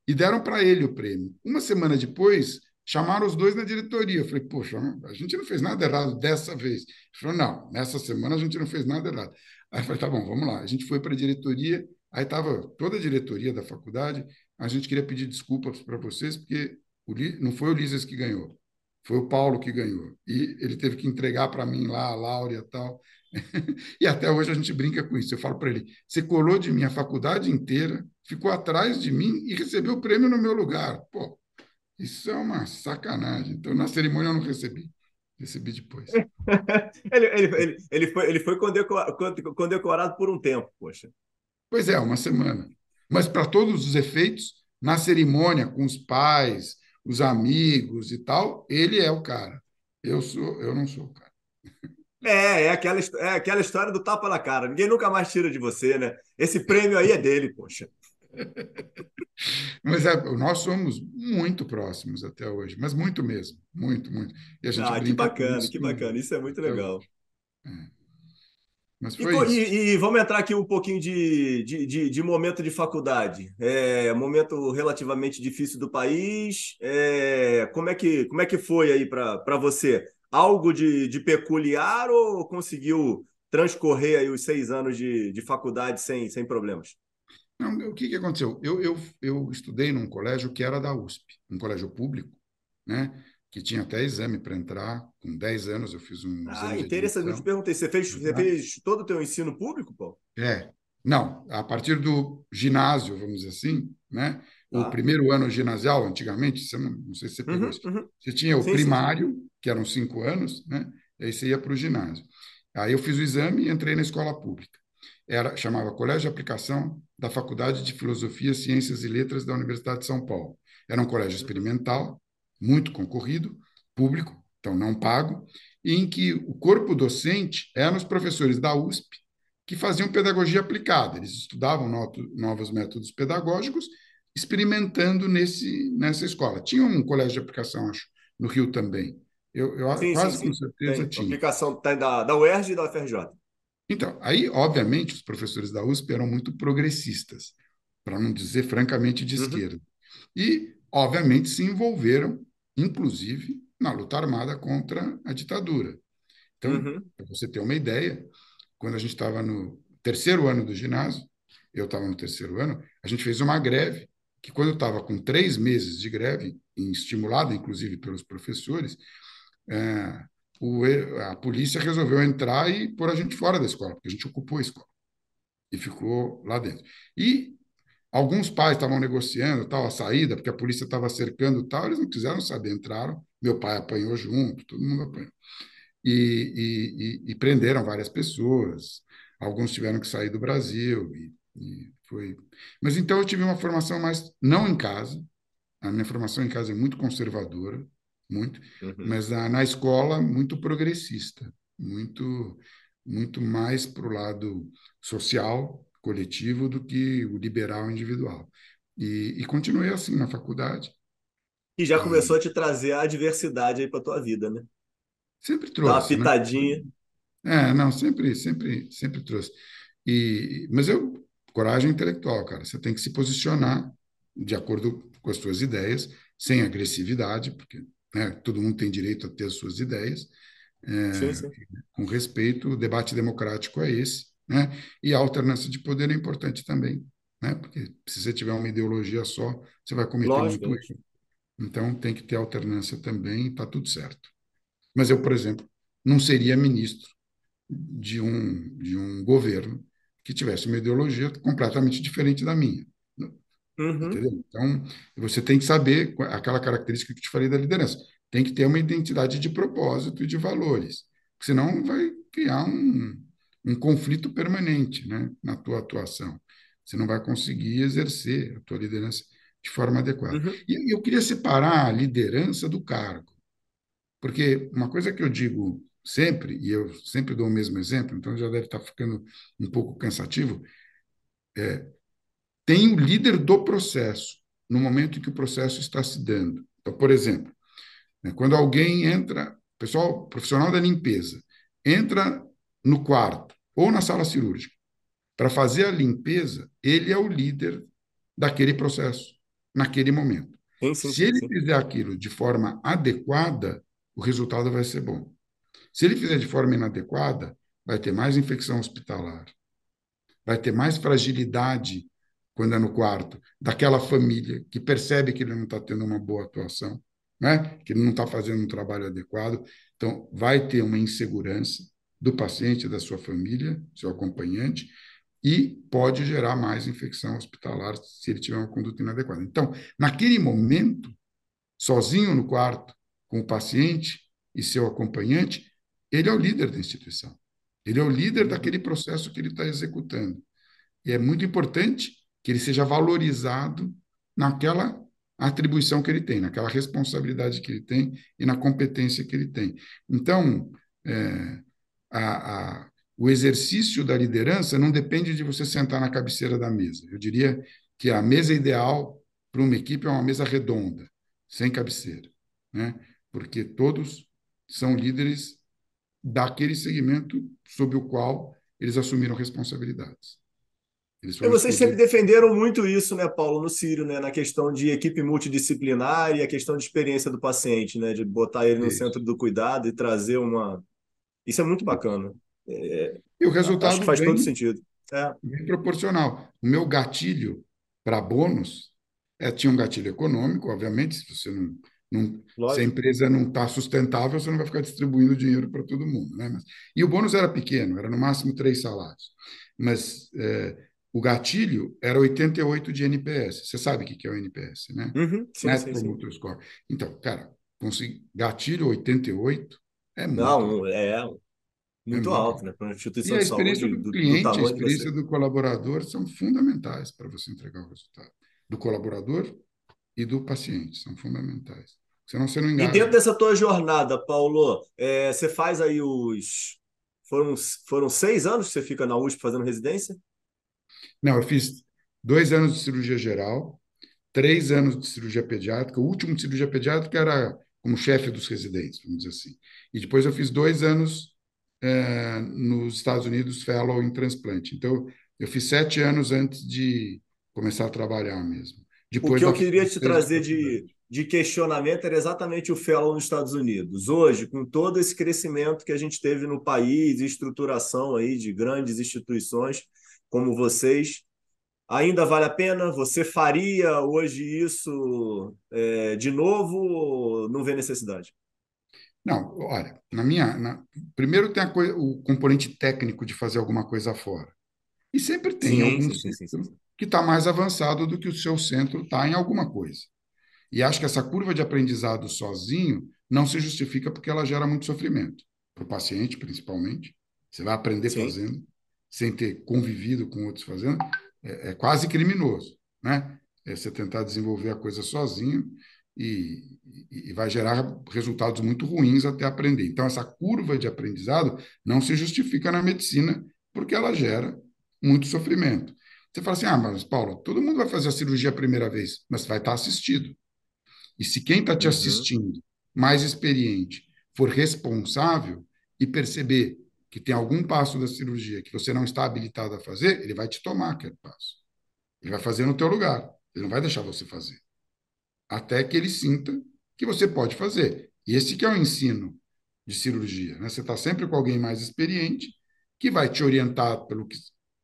E deram para ele o prêmio. Uma semana depois, chamaram os dois na diretoria. Eu falei, poxa, a gente não fez nada errado dessa vez. Ele falou, não, nessa semana a gente não fez nada errado. Aí eu falei, tá bom, vamos lá. A gente foi para a diretoria, aí estava toda a diretoria da faculdade, a gente queria pedir desculpas para vocês, porque o, não foi o Lísias que ganhou, foi o Paulo que ganhou. E ele teve que entregar para mim lá, a Laura e tal. e até hoje a gente brinca com isso. Eu falo para ele: você colou de mim a faculdade inteira, ficou atrás de mim e recebeu o prêmio no meu lugar. Pô, isso é uma sacanagem. Então, na cerimônia eu não recebi. Recebi depois. ele, ele, ele, ele, foi, ele foi condecorado, condecorado por um tempo, poxa. Pois é, uma semana. Mas para todos os efeitos, na cerimônia, com os pais, os amigos e tal, ele é o cara. Eu sou, eu não sou o cara. É, é aquela, é aquela história do tapa na cara. Ninguém nunca mais tira de você, né? Esse prêmio aí é dele, poxa. Mas é, nós somos muito próximos até hoje, mas muito mesmo, muito, muito. E a gente ah, que bacana, que bacana. Isso é muito legal. É. Mas foi e, e, e, vamos entrar aqui um pouquinho de, de, de, de momento de faculdade. É, momento relativamente difícil do país. É, como, é que, como é que foi aí para você? Algo de, de peculiar ou conseguiu transcorrer aí os seis anos de, de faculdade sem, sem problemas? Não, o que, que aconteceu? Eu, eu, eu estudei num colégio que era da USP, um colégio público, né? Que tinha até exame para entrar. Com 10 anos eu fiz um. Ah, interessante. Eu te perguntei, você fez, você fez todo o teu ensino público, Paulo? É. Não, a partir do ginásio, vamos dizer assim, né? O tá. primeiro ano ginasial, antigamente, você não, não sei se você pegou uhum, isso. Uhum. Você tinha o sim, primário, sim. que eram cinco anos, né? E aí você ia para o ginásio. Aí eu fiz o exame e entrei na escola pública. Era, chamava Colégio de Aplicação da Faculdade de Filosofia, Ciências e Letras da Universidade de São Paulo. Era um colégio experimental, muito concorrido, público, então não pago, e em que o corpo docente eram os professores da USP que faziam pedagogia aplicada. Eles estudavam novos métodos pedagógicos, experimentando nesse, nessa escola. Tinha um colégio de aplicação, acho, no Rio também. Eu, eu sim, quase sim, com certeza tem. tinha. Aplicação tem da, da UERJ e da UFRJ. Então, aí, obviamente, os professores da USP eram muito progressistas, para não dizer francamente de uhum. esquerda. E, obviamente, se envolveram inclusive na luta armada contra a ditadura. Então, uhum. para você ter uma ideia, quando a gente estava no terceiro ano do ginásio, eu estava no terceiro ano, a gente fez uma greve, que quando eu estava com três meses de greve, estimulada inclusive pelos professores, é, o, a polícia resolveu entrar e pôr a gente fora da escola, porque a gente ocupou a escola e ficou lá dentro. E alguns pais estavam negociando tal, a saída, porque a polícia estava cercando tal, eles não quiseram saber, entraram, meu pai apanhou junto, todo mundo apanhou. E, e, e, e prenderam várias pessoas, alguns tiveram que sair do Brasil, e, foi. Mas então eu tive uma formação mais não em casa. A minha formação em casa é muito conservadora, muito, uhum. mas na, na escola muito progressista, muito muito mais para o lado social, coletivo, do que o liberal individual. E, e continuei assim na faculdade. E já começou a te trazer a diversidade aí para tua vida, né? Sempre trouxe. Dá uma né? pitadinha. Né? É, não, sempre, sempre, sempre trouxe. E, mas eu coragem intelectual, cara. Você tem que se posicionar de acordo com as suas ideias, sem agressividade, porque né, todo mundo tem direito a ter as suas ideias, é, sim, sim. com respeito. O debate democrático é esse, né? E a alternância de poder é importante também, né? Porque se você tiver uma ideologia só, você vai cometer Lógico. muito erro. Então tem que ter alternância também, está tudo certo. Mas eu, por exemplo, não seria ministro de um de um governo que tivesse uma ideologia completamente diferente da minha. Uhum. Então, você tem que saber aquela característica que te falei da liderança. Tem que ter uma identidade de propósito e de valores, senão vai criar um, um conflito permanente né, na tua atuação. Você não vai conseguir exercer a tua liderança de forma adequada. Uhum. E eu queria separar a liderança do cargo, porque uma coisa que eu digo sempre, e eu sempre dou o mesmo exemplo, então já deve estar ficando um pouco cansativo, é, tem o líder do processo, no momento em que o processo está se dando. Então, por exemplo, né, quando alguém entra, pessoal, profissional da limpeza, entra no quarto ou na sala cirúrgica para fazer a limpeza, ele é o líder daquele processo, naquele momento. Sim, sim, Se ele sim. fizer aquilo de forma adequada, o resultado vai ser bom. Se ele fizer de forma inadequada, vai ter mais infecção hospitalar, vai ter mais fragilidade quando é no quarto daquela família que percebe que ele não está tendo uma boa atuação, né? que ele não está fazendo um trabalho adequado. Então, vai ter uma insegurança do paciente, da sua família, seu acompanhante, e pode gerar mais infecção hospitalar se ele tiver uma conduta inadequada. Então, naquele momento, sozinho no quarto, com o paciente e seu acompanhante, ele é o líder da instituição. Ele é o líder daquele processo que ele está executando. E é muito importante que ele seja valorizado naquela atribuição que ele tem, naquela responsabilidade que ele tem e na competência que ele tem. Então, é, a, a, o exercício da liderança não depende de você sentar na cabeceira da mesa. Eu diria que a mesa ideal para uma equipe é uma mesa redonda, sem cabeceira, né? porque todos são líderes daquele segmento sobre o qual eles assumiram responsabilidades. e vocês sempre defenderam muito isso, né, Paulo, no Sírio, né, na questão de equipe multidisciplinar e a questão de experiência do paciente, né, de botar ele no isso. centro do cuidado e trazer uma. Isso é muito bacana. É... E o resultado Acho que faz todo sentido. É. Bem proporcional. O meu gatilho para bônus é, tinha um gatilho econômico, obviamente, se você não não, se a empresa não está sustentável, você não vai ficar distribuindo dinheiro para todo mundo. Né? Mas, e o bônus era pequeno, era no máximo três salários. Mas é, o gatilho era 88 de NPS. Você sabe o que é o NPS, né? Uhum, sim, Net sim, Promoter sim. Score. Então, cara, consegui, gatilho 88 é muito. Não, é muito é alto, né? Para uma instituição e a experiência do, do cliente, do a experiência do colaborador são fundamentais para você entregar o resultado. Do colaborador e do paciente, são fundamentais. Senão você não engaja. E dentro dessa tua jornada, Paulo, é, você faz aí os. Foram, foram seis anos que você fica na USP fazendo residência? Não, eu fiz dois anos de cirurgia geral, três anos de cirurgia pediátrica. O último de cirurgia pediátrica era como chefe dos residentes, vamos dizer assim. E depois eu fiz dois anos é, nos Estados Unidos, fellow em transplante. Então, eu fiz sete anos antes de começar a trabalhar mesmo. Depois o que eu queria te trazer de, de questionamento era exatamente o fellow nos Estados Unidos. Hoje, com todo esse crescimento que a gente teve no país, estruturação aí de grandes instituições como vocês, ainda vale a pena? Você faria hoje isso é, de novo ou não vê necessidade? Não, olha, na minha. Na, primeiro tem coisa, o componente técnico de fazer alguma coisa fora. E sempre tem sim, algum sim, centro sim, que está mais avançado do que o seu centro está em alguma coisa. E acho que essa curva de aprendizado sozinho não se justifica porque ela gera muito sofrimento, para o paciente, principalmente. Você vai aprender fazendo, sem ter convivido com outros fazendo, é, é quase criminoso, né? É você tentar desenvolver a coisa sozinho e, e, vai gerar resultados muito ruins até aprender. Então, essa curva de aprendizado não se justifica na medicina porque ela gera muito sofrimento. Você fala assim, ah, mas Paulo, todo mundo vai fazer a cirurgia a primeira vez, mas vai estar assistido. E se quem está te uhum. assistindo, mais experiente, for responsável e perceber que tem algum passo da cirurgia que você não está habilitado a fazer, ele vai te tomar aquele passo. Ele vai fazer no teu lugar. Ele não vai deixar você fazer. Até que ele sinta que você pode fazer. E esse que é o ensino de cirurgia. Né? Você está sempre com alguém mais experiente que vai te orientar pelo que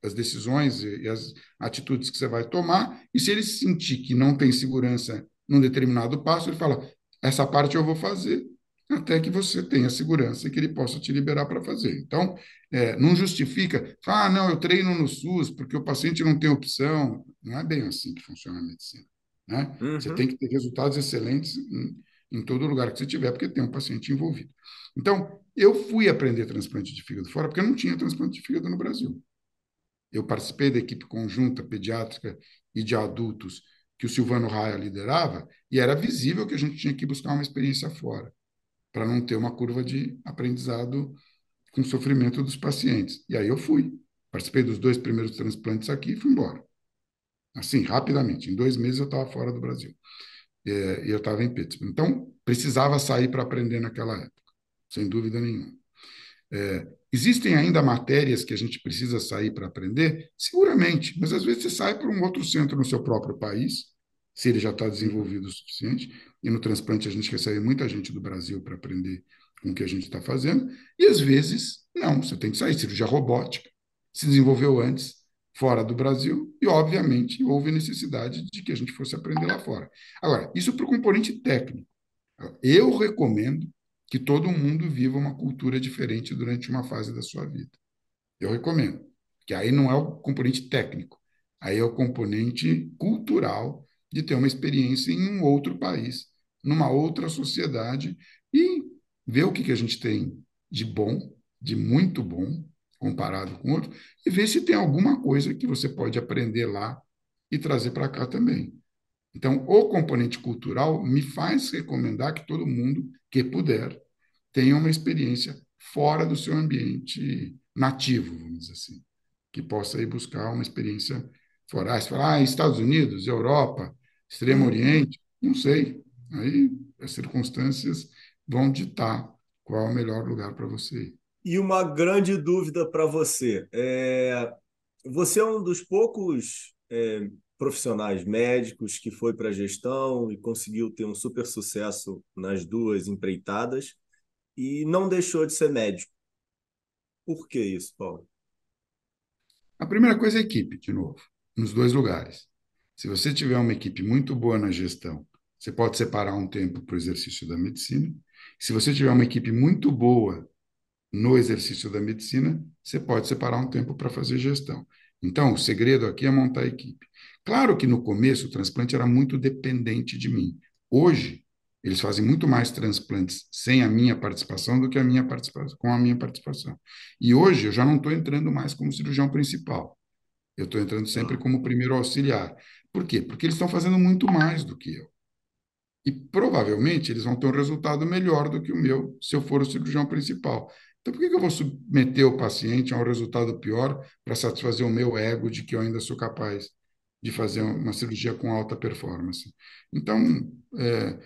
as decisões e as atitudes que você vai tomar. E se ele sentir que não tem segurança num determinado passo, ele fala: essa parte eu vou fazer até que você tenha segurança e que ele possa te liberar para fazer. Então, é, não justifica, ah, não, eu treino no SUS porque o paciente não tem opção. Não é bem assim que funciona a medicina. Né? Uhum. Você tem que ter resultados excelentes em, em todo lugar que você tiver, porque tem um paciente envolvido. Então, eu fui aprender transplante de fígado fora porque não tinha transplante de fígado no Brasil. Eu participei da equipe conjunta pediátrica e de adultos que o Silvano Raia liderava, e era visível que a gente tinha que buscar uma experiência fora para não ter uma curva de aprendizado com sofrimento dos pacientes. E aí eu fui. Participei dos dois primeiros transplantes aqui e fui embora. Assim, rapidamente. Em dois meses eu estava fora do Brasil. É, e eu estava em Pittsburgh. Então, precisava sair para aprender naquela época, sem dúvida nenhuma. É, existem ainda matérias que a gente precisa sair para aprender? Seguramente, mas às vezes você sai para um outro centro no seu próprio país, se ele já está desenvolvido o suficiente, e no transplante a gente recebe muita gente do Brasil para aprender com o que a gente está fazendo. E às vezes, não, você tem que sair. Cirurgia robótica se desenvolveu antes, fora do Brasil, e obviamente houve necessidade de que a gente fosse aprender lá fora. Agora, isso para o componente técnico. Eu recomendo que todo mundo viva uma cultura diferente durante uma fase da sua vida. Eu recomendo. Que aí não é o componente técnico, aí é o componente cultural de ter uma experiência em um outro país, numa outra sociedade e ver o que, que a gente tem de bom, de muito bom, comparado com outro, e ver se tem alguma coisa que você pode aprender lá e trazer para cá também. Então, o componente cultural me faz recomendar que todo mundo que puder tenha uma experiência fora do seu ambiente nativo, vamos dizer assim, que possa ir buscar uma experiência fora. Ah, você fala, ah, Estados Unidos, Europa, Extremo uhum. Oriente, não sei. Aí as circunstâncias vão ditar qual é o melhor lugar para você ir. E uma grande dúvida para você. É... Você é um dos poucos é, profissionais médicos que foi para a gestão e conseguiu ter um super sucesso nas duas empreitadas e não deixou de ser médico. Por que isso, Paulo? A primeira coisa é a equipe, de novo, nos dois lugares. Se você tiver uma equipe muito boa na gestão, você pode separar um tempo para o exercício da medicina. Se você tiver uma equipe muito boa no exercício da medicina, você pode separar um tempo para fazer gestão. Então, o segredo aqui é montar a equipe. Claro que no começo o transplante era muito dependente de mim. Hoje, eles fazem muito mais transplantes sem a minha participação do que a minha participação, com a minha participação. E hoje eu já não estou entrando mais como cirurgião principal. Eu estou entrando sempre como primeiro auxiliar. Por quê? Porque eles estão fazendo muito mais do que eu. E provavelmente eles vão ter um resultado melhor do que o meu se eu for o cirurgião principal. Então, por que, eu vou submeter o paciente a um resultado pior para satisfazer o meu ego de que eu ainda sou capaz de fazer uma cirurgia com alta performance? Então, é,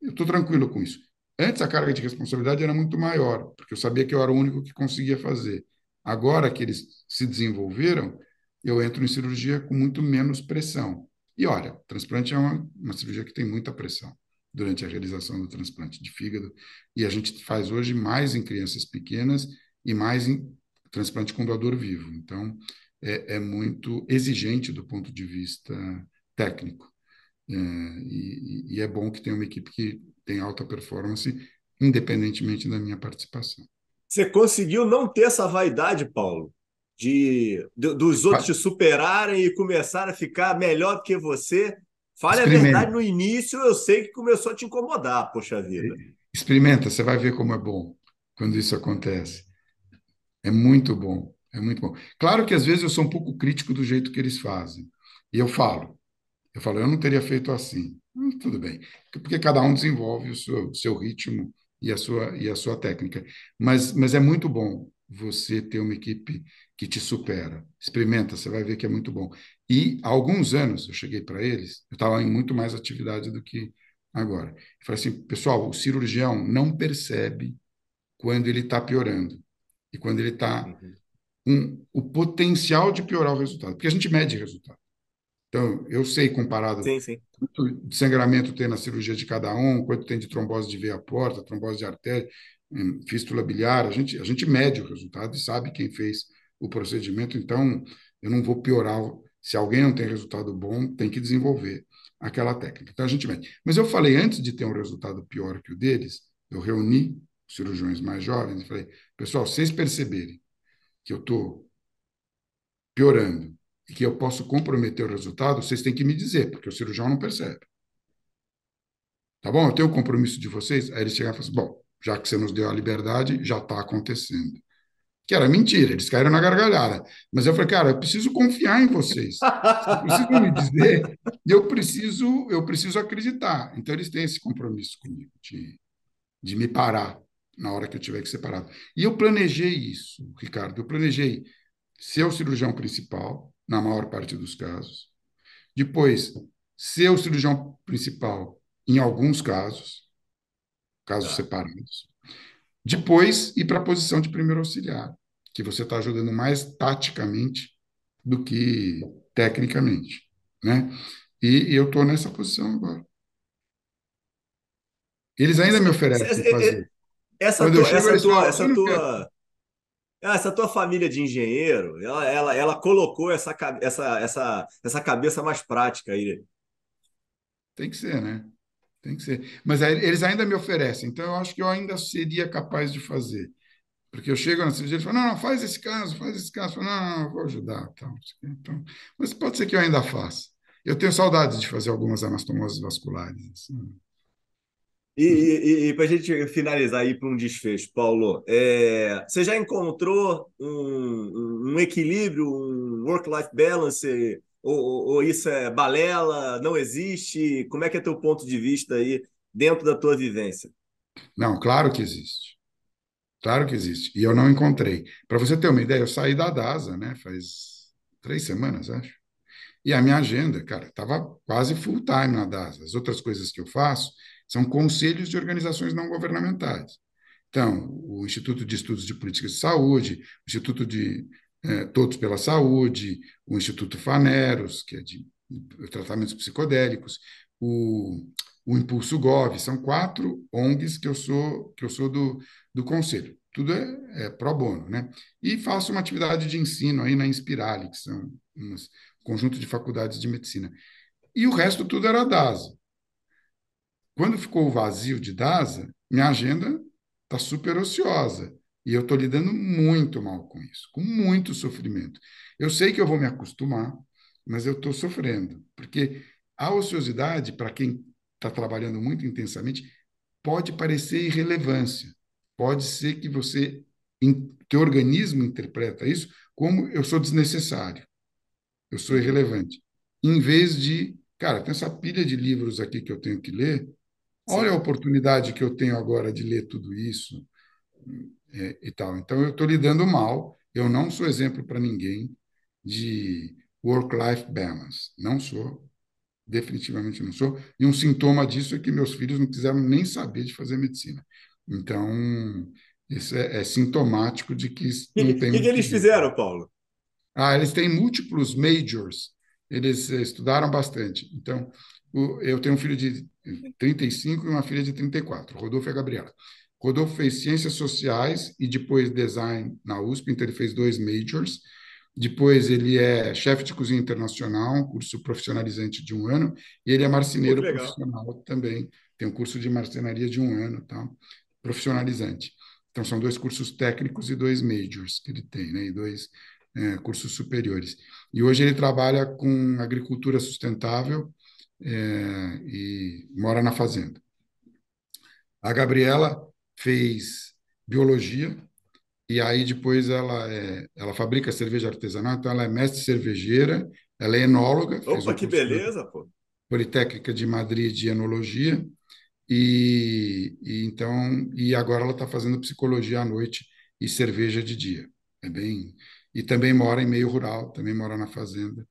eu estou tranquilo com isso. Antes a carga de responsabilidade era muito maior, porque eu sabia que eu era o único que conseguia fazer. Agora que eles se desenvolveram, eu entro em cirurgia com muito menos pressão. E olha, transplante é uma, uma cirurgia que tem muita pressão. durante a realização do transplante de fígado. E a gente faz hoje mais em crianças pequenas e mais em transplante com doador vivo. Então, é, é muito exigente do ponto de vista técnico. É, e, e, é bom que tenha uma equipe que tem alta performance, independentemente da minha participação. Você conseguiu não ter essa vaidade, Paulo, de, de dos outros te superarem e começar a ficar melhor do que você? Fale a verdade, no início eu sei que começou a te incomodar, poxa vida. Experimenta, você vai ver como é bom quando isso acontece. É muito bom, é muito bom. Claro que às vezes eu sou um pouco crítico do jeito que eles fazem. E eu falo, eu falo, eu não teria feito assim. Hum, tudo bem, porque cada um desenvolve o seu, seu ritmo e a sua, e a sua técnica. Mas, mas é muito bom você ter uma equipe que te supera. Experimenta, você vai ver que é muito bom. E há alguns anos eu cheguei para eles, eu estava em muito mais atividade do que agora. Eu falei assim, pessoal, o cirurgião não percebe quando ele está piorando e quando ele está uhum. com o potencial de piorar o resultado, porque a gente mede resultado. Então, eu sei comparado sim, sim. quanto de sangramento tem na cirurgia de cada um, quanto tem de trombose de veia porta, trombose de artéria, fístula biliar, a gente, a gente mede o resultado e sabe quem fez o procedimento, então eu não vou piorar. Se alguém não tem resultado bom, tem que desenvolver aquela técnica. Então a gente mede. Mas eu falei, antes de ter um resultado pior que o deles, eu reuni os cirurgiões mais jovens e falei, pessoal, vocês perceberem que eu estou piorando e que eu posso comprometer o resultado, vocês têm que me dizer, porque o cirurgião não percebe. Tá bom? Eu tenho o compromisso de vocês. Aí eles chegaram e falaram assim, bom, já que você nos deu a liberdade, já está acontecendo. Que era mentira, eles caíram na gargalhada. Mas eu falei, cara, eu preciso confiar em vocês. Vocês precisam me dizer, e eu preciso, eu preciso acreditar. Então eles têm esse compromisso comigo de, de me parar na hora que eu tiver que ser parado. E eu planejei isso, Ricardo. Eu planejei ser o cirurgião principal, na maior parte dos casos. Depois, ser o cirurgião principal em alguns casos, casos tá. separados. Depois, ir para a posição de primeiro auxiliar, que você está ajudando mais taticamente do que tecnicamente. Né? E, e eu estou nessa posição agora. Eles ainda me oferecem fazer. Essa tua, essa tua, essa tua, ah, essa tua família de engenheiro, ela, ela, ela colocou essa, essa, essa, essa cabeça mais prática aí. Tem que ser, né? Tem que ser. Mas aí, eles ainda me oferecem, então eu acho que eu ainda seria capaz de fazer. Porque eu chego na cirurgia e falo, não, não, faz esse caso, faz esse caso. Falo, não, não, vou ajudar. Então, então, mas pode ser que eu ainda faça. Eu tenho saudades de fazer algumas anastomoses vasculares. Assim. E, e, e para a gente finalizar aí para um desfecho, Paulo, é, você já encontrou um, um equilíbrio, um work-life balance, ou, ou, isso é balela, não existe? Como é que é teu ponto de vista aí dentro da tua vivência? Não, claro que existe. Claro que existe. E eu não encontrei. Para você ter uma ideia, eu saí da DASA, né? Faz três semanas, acho. E a minha agenda, cara, estava quase full time na DASA. As outras coisas que eu faço são conselhos de organizações não governamentais. Então, o Instituto de Estudos de Políticas de Saúde, o Instituto de eh, Todos pela Saúde, o Instituto Faneros, que é de tratamentos psicodélicos, o, o Impulso Gov, são quatro ONGs que eu sou que eu sou do, do conselho. Tudo é, é pro bono, né? E faço uma atividade de ensino aí na Inspirale, que são um conjunto de faculdades de medicina. E o resto tudo era DASA. Quando ficou o vazio de DASA, minha agenda está super ociosa. E eu estou lidando muito mal com isso, com muito sofrimento. Eu sei que eu vou me acostumar, mas eu estou sofrendo, porque a ociosidade, para quem está trabalhando muito intensamente, pode parecer irrelevância. Pode ser que você, teu organismo interpreta isso como eu sou desnecessário, eu sou irrelevante. Em vez de, cara, tem essa pilha de livros aqui que eu tenho que ler, Olha a oportunidade que eu tenho agora de ler tudo isso é, e tal. Então, eu estou lidando mal. Eu não sou exemplo para ninguém de work-life balance. Não sou. Definitivamente não sou. E um sintoma disso é que meus filhos não quiseram nem saber de fazer medicina. Então, isso é, é sintomático de que. O que, que eles fizeram, Paulo? Ah, eles têm múltiplos majors. Eles estudaram bastante. Então, eu tenho um filho de 35 e uma filha de 34, Rodolfo e a Gabriela. Rodolfo fez Ciências Sociais e depois Design na USP, então ele fez dois majors. Depois ele é chefe de cozinha internacional, um curso profissionalizante de um ano, e ele é marceneiro profissional também. Tem um curso de marcenaria de um ano, tá? profissionalizante. Então são dois cursos técnicos e dois majors que ele tem, né? E dois é, cursos superiores. E hoje ele trabalha com agricultura sustentável é, e mora na fazenda. A Gabriela fez biologia e aí depois ela é, ela fabrica cerveja artesanal, então ela é mestre cervejeira, ela é enóloga. Opa, que beleza, pô! Politécnica de Madrid de enologia e, e então e agora ela está fazendo psicologia à noite e cerveja de dia. É bem e também mora em meio rural, também mora na fazenda.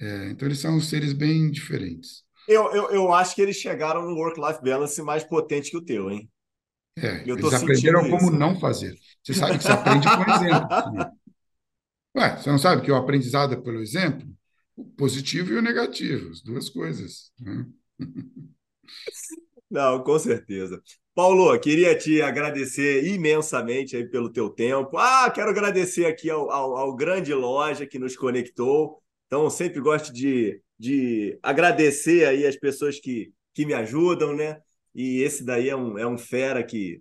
É, então eles são seres bem diferentes. Eu, eu, eu acho que eles chegaram num work-life balance mais potente que o teu, hein? É, eles aprenderam como isso. não fazer. Você sabe que você aprende com exemplo. Né? Ué, você não sabe que o aprendizado é pelo exemplo? O positivo e o negativo, as duas coisas. Né? Não, com certeza. Paulo, queria te agradecer imensamente aí pelo teu tempo. Ah, quero agradecer aqui ao, ao, ao grande loja que nos conectou. Então, sempre gosto de, de agradecer aí as pessoas que, que me ajudam, né? E esse daí é um, é um fera que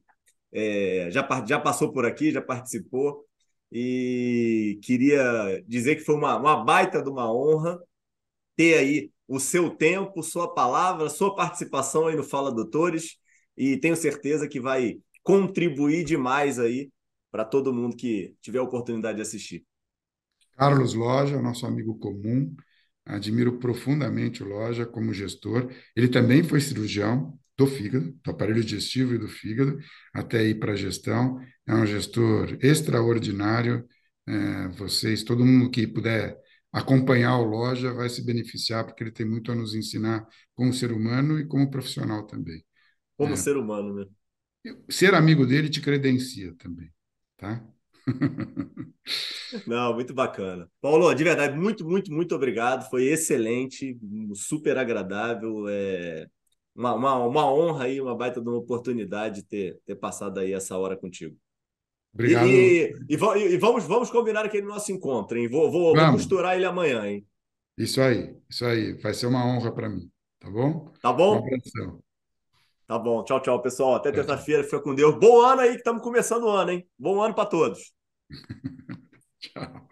é, já, já passou por aqui, já participou. E queria dizer que foi uma, uma baita de uma honra ter aí o seu tempo, sua palavra, sua participação aí no Fala Doutores. E tenho certeza que vai contribuir demais aí para todo mundo que tiver a oportunidade de assistir. Carlos Loja, nosso amigo comum, admiro profundamente o Loja como gestor. Ele também foi cirurgião, do fígado, do aparelho digestivo e do fígado, até ir para a gestão. É um gestor extraordinário. É, vocês, todo mundo que puder acompanhar o Loja vai se beneficiar, porque ele tem muito a nos ensinar como ser humano e como profissional também. Como é. ser humano, né? Ser amigo dele te credencia também, tá? Não, muito bacana. Paulo, de verdade, muito, muito, muito obrigado. Foi excelente, super agradável. É uma, uma, uma honra aí, uma baita de uma oportunidade ter, ter passado aí essa hora contigo. Obrigado. E, e, e, vamos, vamos combinar aquele nosso encontro, hein? Vou, vou, vou costurar ele amanhã, hein? Isso aí, isso aí. Vai ser uma honra para mim, tá bom? Tá bom? Tá bom. Tchau, tchau, pessoal. Até terça-feira. Fica com Deus. Bom ano aí que estamos começando o ano, hein? Bom ano para todos. tchau.